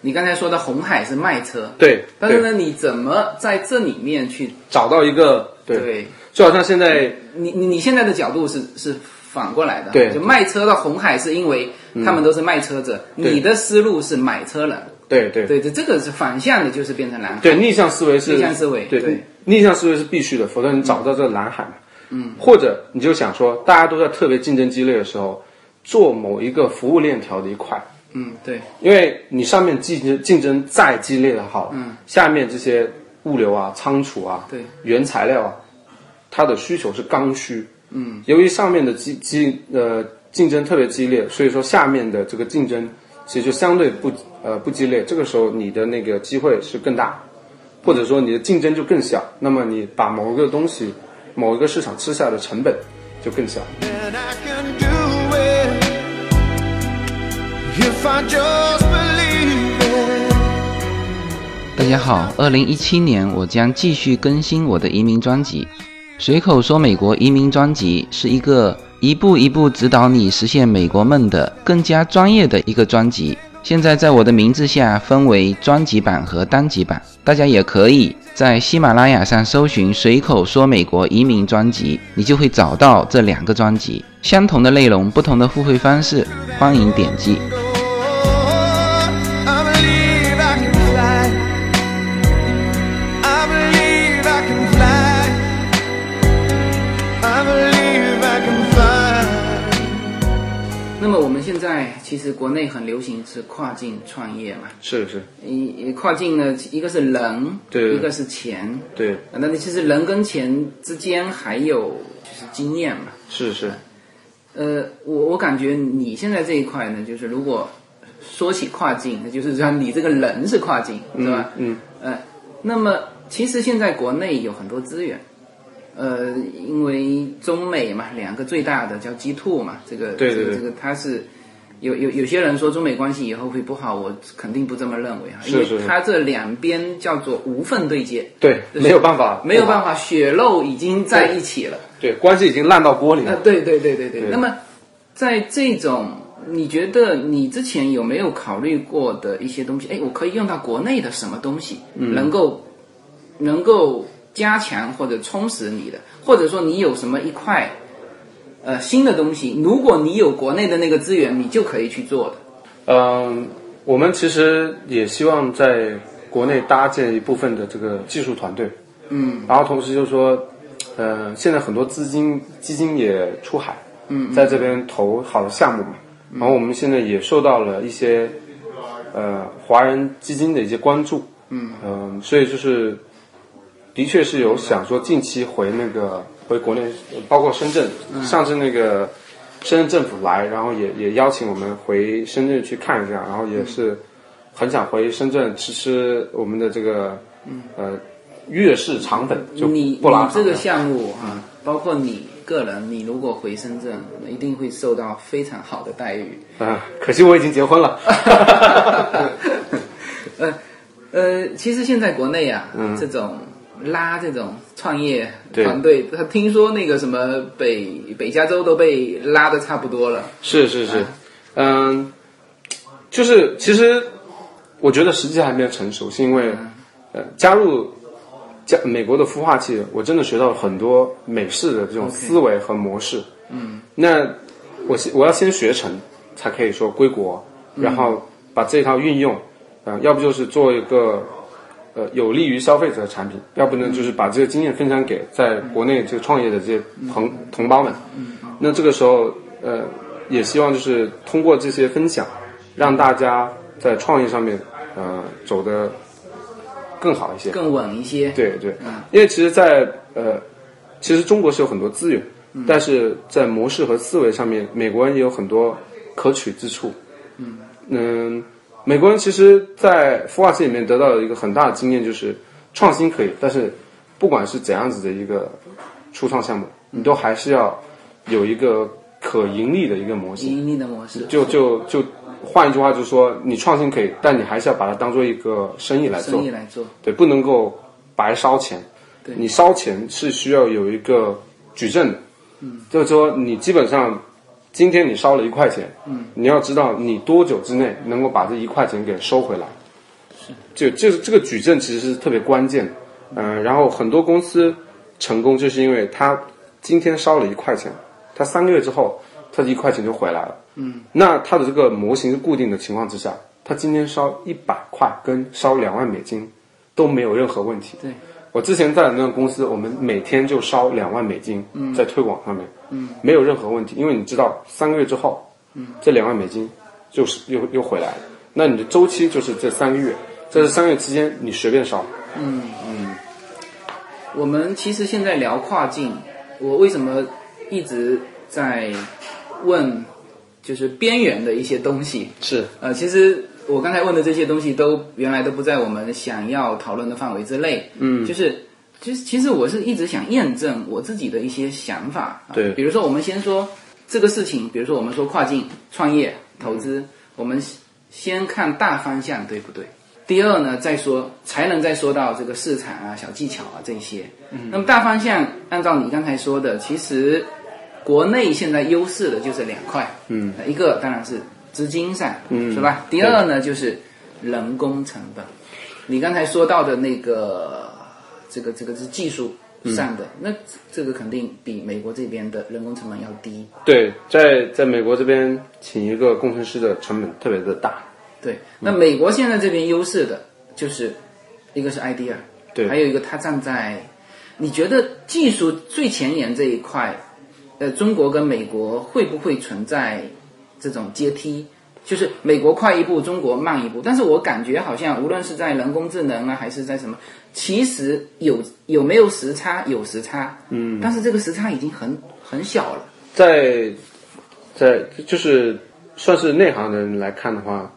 [SPEAKER 2] 你刚才说的红海是卖车，
[SPEAKER 3] 对，
[SPEAKER 2] 但是呢，你怎么在这里面去
[SPEAKER 3] 找到一个对，
[SPEAKER 2] 对。
[SPEAKER 3] 就好像现在
[SPEAKER 2] 你你你现在的角度是是反过来的，
[SPEAKER 3] 对。
[SPEAKER 2] 就卖车的红海是因为他们都是卖车者，
[SPEAKER 3] 对。
[SPEAKER 2] 你的思路是买车人，
[SPEAKER 3] 对对。
[SPEAKER 2] 对，这这个是反向的，就是变成蓝海。
[SPEAKER 3] 对，逆向思维是
[SPEAKER 2] 逆向思维
[SPEAKER 3] 对
[SPEAKER 2] 对。
[SPEAKER 3] 逆向思维是必须的，否则你找不到这个蓝海嘛。嗯，或者你就想说，大家都在特别竞争激烈的时候，做某一个服务链条的一块，
[SPEAKER 2] 嗯，对，
[SPEAKER 3] 因为你上面竞争竞争再激烈的好，嗯，下面这些物流啊、仓储啊、
[SPEAKER 2] 对。
[SPEAKER 3] 原材料啊，它的需求是刚需，嗯，由于上面的激激呃竞争特别激烈，所以说下面的这个竞争其实就相对不呃不激烈，这个时候你的那个机会是更大，或者说你的竞争就更小，那么你把某一个东西、某一个市场吃下的成本就更小。
[SPEAKER 1] And I can do it if I just believe it.
[SPEAKER 2] 大家好，二零一七年我将继续更新我的移民专辑。随口说美国移民专辑是一个一步一步指导你实现美国梦的更加专业的一个专辑。现在在我的名字下分为专辑版和单集版，大家也可以在喜马拉雅上搜寻“随口说美国移民专辑”，你就会找到这两个专辑。相同的内容，不同的付费方式，欢迎点击。其实国内很流行是跨境创业嘛，
[SPEAKER 3] 是是，
[SPEAKER 2] 一跨境呢，一个是人，
[SPEAKER 3] 对。
[SPEAKER 2] 一个是钱，
[SPEAKER 3] 对，
[SPEAKER 2] 那那其实人跟钱之间还有就是经验嘛。
[SPEAKER 3] 是是，
[SPEAKER 2] 呃，我我感觉你现在这一块呢，就是如果说起跨境，那就是说你这个人是跨境，是吧？
[SPEAKER 3] 嗯，
[SPEAKER 2] 呃，那么其实现在国内有很多资源，呃，因为中美嘛，两个最大的叫 G two 嘛，这个
[SPEAKER 3] 对对对。
[SPEAKER 2] 这个这个它是有有有些人说中美关系以后会不好，我肯定不这么认为啊，因为它这两边叫做无缝对接，
[SPEAKER 3] 对，没有办法，
[SPEAKER 2] 没有办法，血肉已经在一起了。
[SPEAKER 3] 对，关系已经烂到锅里
[SPEAKER 2] 啊，
[SPEAKER 3] 了。
[SPEAKER 2] 对对对对对。
[SPEAKER 3] 对
[SPEAKER 2] 那么，在这种，你觉得你之前有没有考虑过的一些东西？哎，我可以用到国内的什么东西，能够能够加强或者充实你的，或者说你有什么一块呃新的东西，如果你有国内的那个资源，你就可以去做的。
[SPEAKER 3] 嗯，我们其实也希望在国内搭建一部分的这个技术团队，嗯，然后同时就是说，呃，现在很多资金基金也出海，嗯，在这边投好的项目嘛，然后我们现在也受到了一些呃华人基金的一些关注，嗯、所以就是的确是有想说近期回那个回国内，包括深圳，上次那个深圳政府来，然后也也邀请我们回深圳去看一下，然后也是很想回深圳吃吃我们的这个呃粤式肠粉，就
[SPEAKER 2] 你你这个项目啊，包括你个人，你如果回深圳，一定会受到非常好的待遇。
[SPEAKER 3] 啊，可惜我已经结婚了。
[SPEAKER 2] 呃呃，其实现在国内啊，这种拉这种创业团队，他听说那个什么北北加州都被拉的差不多了。
[SPEAKER 3] 是是是，嗯，就是其实我觉得时机还没有成熟，是因为呃加入加美国的孵化器，我真的学到了很多美式的这种思维和模式。嗯，那我先我要先学成，才可以说归国，然后把这套运用，呃，要不就是做一个。呃，有利于消费者的产品，要不呢就是把这个经验分享给在国内这个创业的这些同同胞们。那这个时候，呃，也希望就是通过这些分享，让大家在创业上面，呃，走得更好一些。
[SPEAKER 2] 更稳一些。
[SPEAKER 3] 对对，因为其实在，呃，其实中国是有很多资源，但是在模式和思维上面，美国人也有很多可取之处。嗯美国人其实，在孵化器里面得到的一个很大的经验就是，创新可以，但是不管是怎样子的一个初创项目，你都还是要有一个可盈利的一个模型。
[SPEAKER 2] 盈利的模式，
[SPEAKER 3] 就就就换一句话就是说，你创新可以，但你还是要把它当做一个生意来做。
[SPEAKER 2] 生意，来做，
[SPEAKER 3] 对，不能够白烧钱。
[SPEAKER 2] 对。
[SPEAKER 3] 你烧钱是需要有一个矩阵的，嗯，就是说你基本上今天你烧了一块钱，嗯，你要知道你多久之内能够把这一块钱给收回来，是，就是这个矩阵其实是特别关键的，嗯、然后很多公司成功就是因为他今天烧了一块钱，他三个月之后他的一块钱就回来了，嗯，那他的这个模型是固定的情况之下，他今天烧一百块跟烧两万美金都没有任何问题，
[SPEAKER 2] 对。
[SPEAKER 3] 我之前在的那个公司，我们每天就烧两万美金在推广上面，嗯。没有任何问题，因为你知道三个月之后，嗯。这两万美金就是又又回来了，那你的周期就是这三个月，在这三个月期间你随便烧，嗯嗯。
[SPEAKER 2] 我们其实现在聊跨境，我为什么一直在问，就是边缘的一些东西？
[SPEAKER 3] 是。
[SPEAKER 2] 呃，其实我刚才问的这些东西都原来都不在我们想要讨论的范围之内。嗯，就是其实其实我是一直想验证我自己的一些想法。啊
[SPEAKER 3] 对
[SPEAKER 2] 比如说我们先说这个事情，比如说我们说跨境创业投资，我们先看大方向对不对？第二呢，再说才能再说到这个市场啊、小技巧啊这些。嗯，那么大方向按照你刚才说的，其实国内现在优势的就是两块。嗯，一个当然是资金上，嗯，是吧？第二呢就是人工成本。你刚才说到的那个，这个这个是技术上的，那这个肯定比美国这边的人工成本要低。
[SPEAKER 3] 对，在在美国这边请一个工程师的成本特别的大，
[SPEAKER 2] 对，那美国现在这边优势的就是一个是 idea，
[SPEAKER 3] 对
[SPEAKER 2] 还有一个他站在，你觉得技术最前沿这一块，呃，中国跟美国会不会存在这种阶梯？就是美国快一步，中国慢一步，但是我感觉好像无论是在人工智能啊，还是在什么，其实有有没有时差？有时差，嗯，但是这个时差已经很很小了，
[SPEAKER 3] 在在就是算是内行的人来看的话，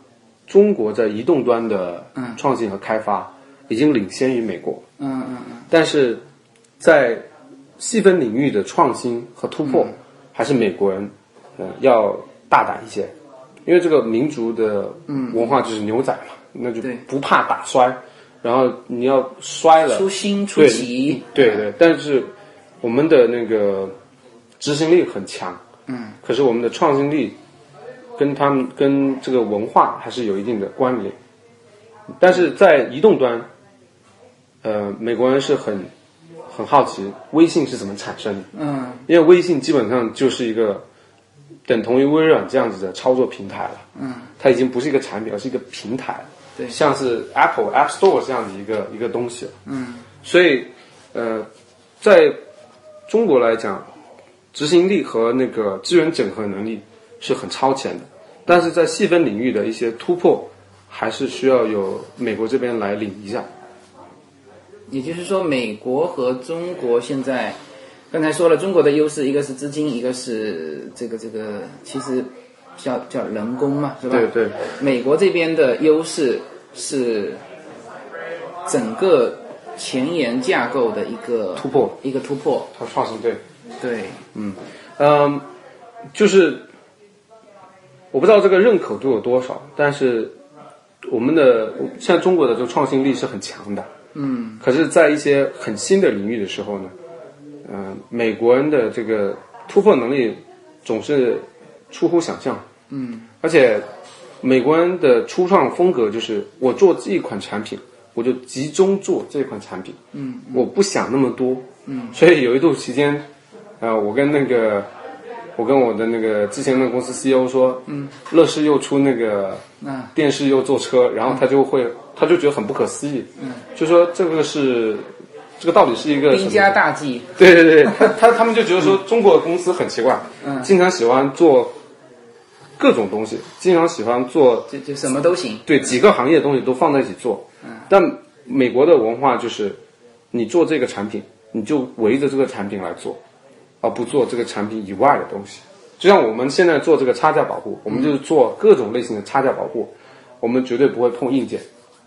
[SPEAKER 3] 中国在移动端的创新和开发已经领先于美国，
[SPEAKER 2] 嗯嗯嗯，
[SPEAKER 3] 但是在细分领域的创新和突破，还是美国人呃要大胆一些，因为这个民族的文化就是牛仔嘛，那就不怕打摔，然后你要摔了。
[SPEAKER 2] 出新出
[SPEAKER 3] 对
[SPEAKER 2] 奇，
[SPEAKER 3] 对对，但是我们的那个执行力很强，嗯，可是我们的创新力跟他们跟这个文化还是有一定的关联，但是在移动端，呃，美国人是很很好奇微信是怎么产生的，
[SPEAKER 2] 嗯。
[SPEAKER 3] 因为微信基本上就是一个等同于微软这样子的操作平台了，嗯，它已经不是一个产品，而是一个平台，
[SPEAKER 2] 对。
[SPEAKER 3] 像是 Apple App Store 这样的一个一个东西了，嗯，所以呃，在中国来讲，执行力和那个资源整合能力是很超前的，但是在细分领域的一些突破，还是需要有美国这边来领一下。
[SPEAKER 2] 也就是说，美国和中国现在，刚才说了，中国的优势一个是资金，一个是这个这个，其实叫叫人工嘛，是吧？
[SPEAKER 3] 对对，
[SPEAKER 2] 美国这边的优势是整个前沿架构的一个
[SPEAKER 3] 突破，
[SPEAKER 2] 一个突破。
[SPEAKER 3] 它创新对。
[SPEAKER 2] 对，
[SPEAKER 3] 嗯，就是我不知道这个认可度有多少，但是我们的现在中国的这个创新力是很强的。嗯，可是，在一些很新的领域的时候呢，嗯、美国人的这个突破能力总是出乎想象。嗯，而且美国人的初创风格就是我做这一款产品，我就集中做这款产品。嗯，我不想那么多。嗯，所以有一度期间，呃，我跟那个，我跟我的那个之前那个公司 CEO 说，嗯，乐视又出那个
[SPEAKER 2] 啊
[SPEAKER 3] 电视又做车，然后他就会，他就觉得很不可思议，嗯，就说这个是，这个到底是一个
[SPEAKER 2] 兵家大忌。
[SPEAKER 3] 对对对，他他他们就觉得说中国的公司很奇怪，嗯，经常喜欢做各种东西，经常喜欢做
[SPEAKER 2] 就就什么都行。
[SPEAKER 3] 对几个行业的东西都放在一起做。但美国的文化就是，你做这个产品，你就围着这个产品来做，而不做这个产品以外的东西。就像我们现在做这个差价保护，我们就是做各种类型的差价保护，我们绝对不会碰硬件。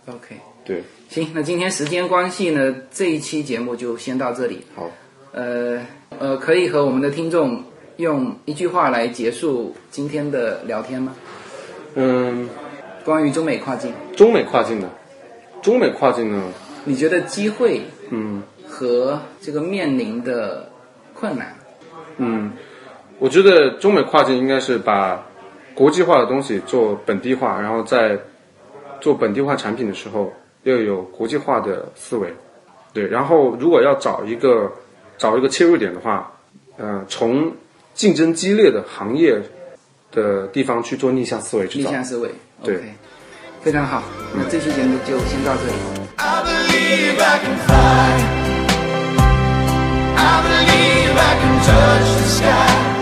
[SPEAKER 2] OK，
[SPEAKER 3] 对，
[SPEAKER 2] 行，那今天时间关系呢，这一期节目就先到这里。
[SPEAKER 3] 好，
[SPEAKER 2] 呃呃，可以和我们的听众用一句话来结束今天的聊天吗？
[SPEAKER 3] 嗯，
[SPEAKER 2] 关于中美跨境，
[SPEAKER 3] 中美跨境的，中美跨境呢，
[SPEAKER 2] 你觉得机会
[SPEAKER 3] 嗯
[SPEAKER 2] 和这个面临的困难？
[SPEAKER 3] 嗯，我觉得中美跨境应该是把国际化的东西做本地化，然后在做本地化产品的时候要有国际化的思维，对，然后如果要找一个找一个切入点的话，呃，从竞争激烈的行业的地方去做逆向思维去找，
[SPEAKER 2] 逆向思维
[SPEAKER 3] 对
[SPEAKER 2] 非常好。那这期节目就先到这里。
[SPEAKER 1] I believe I can fly. I believe I can touch the sky.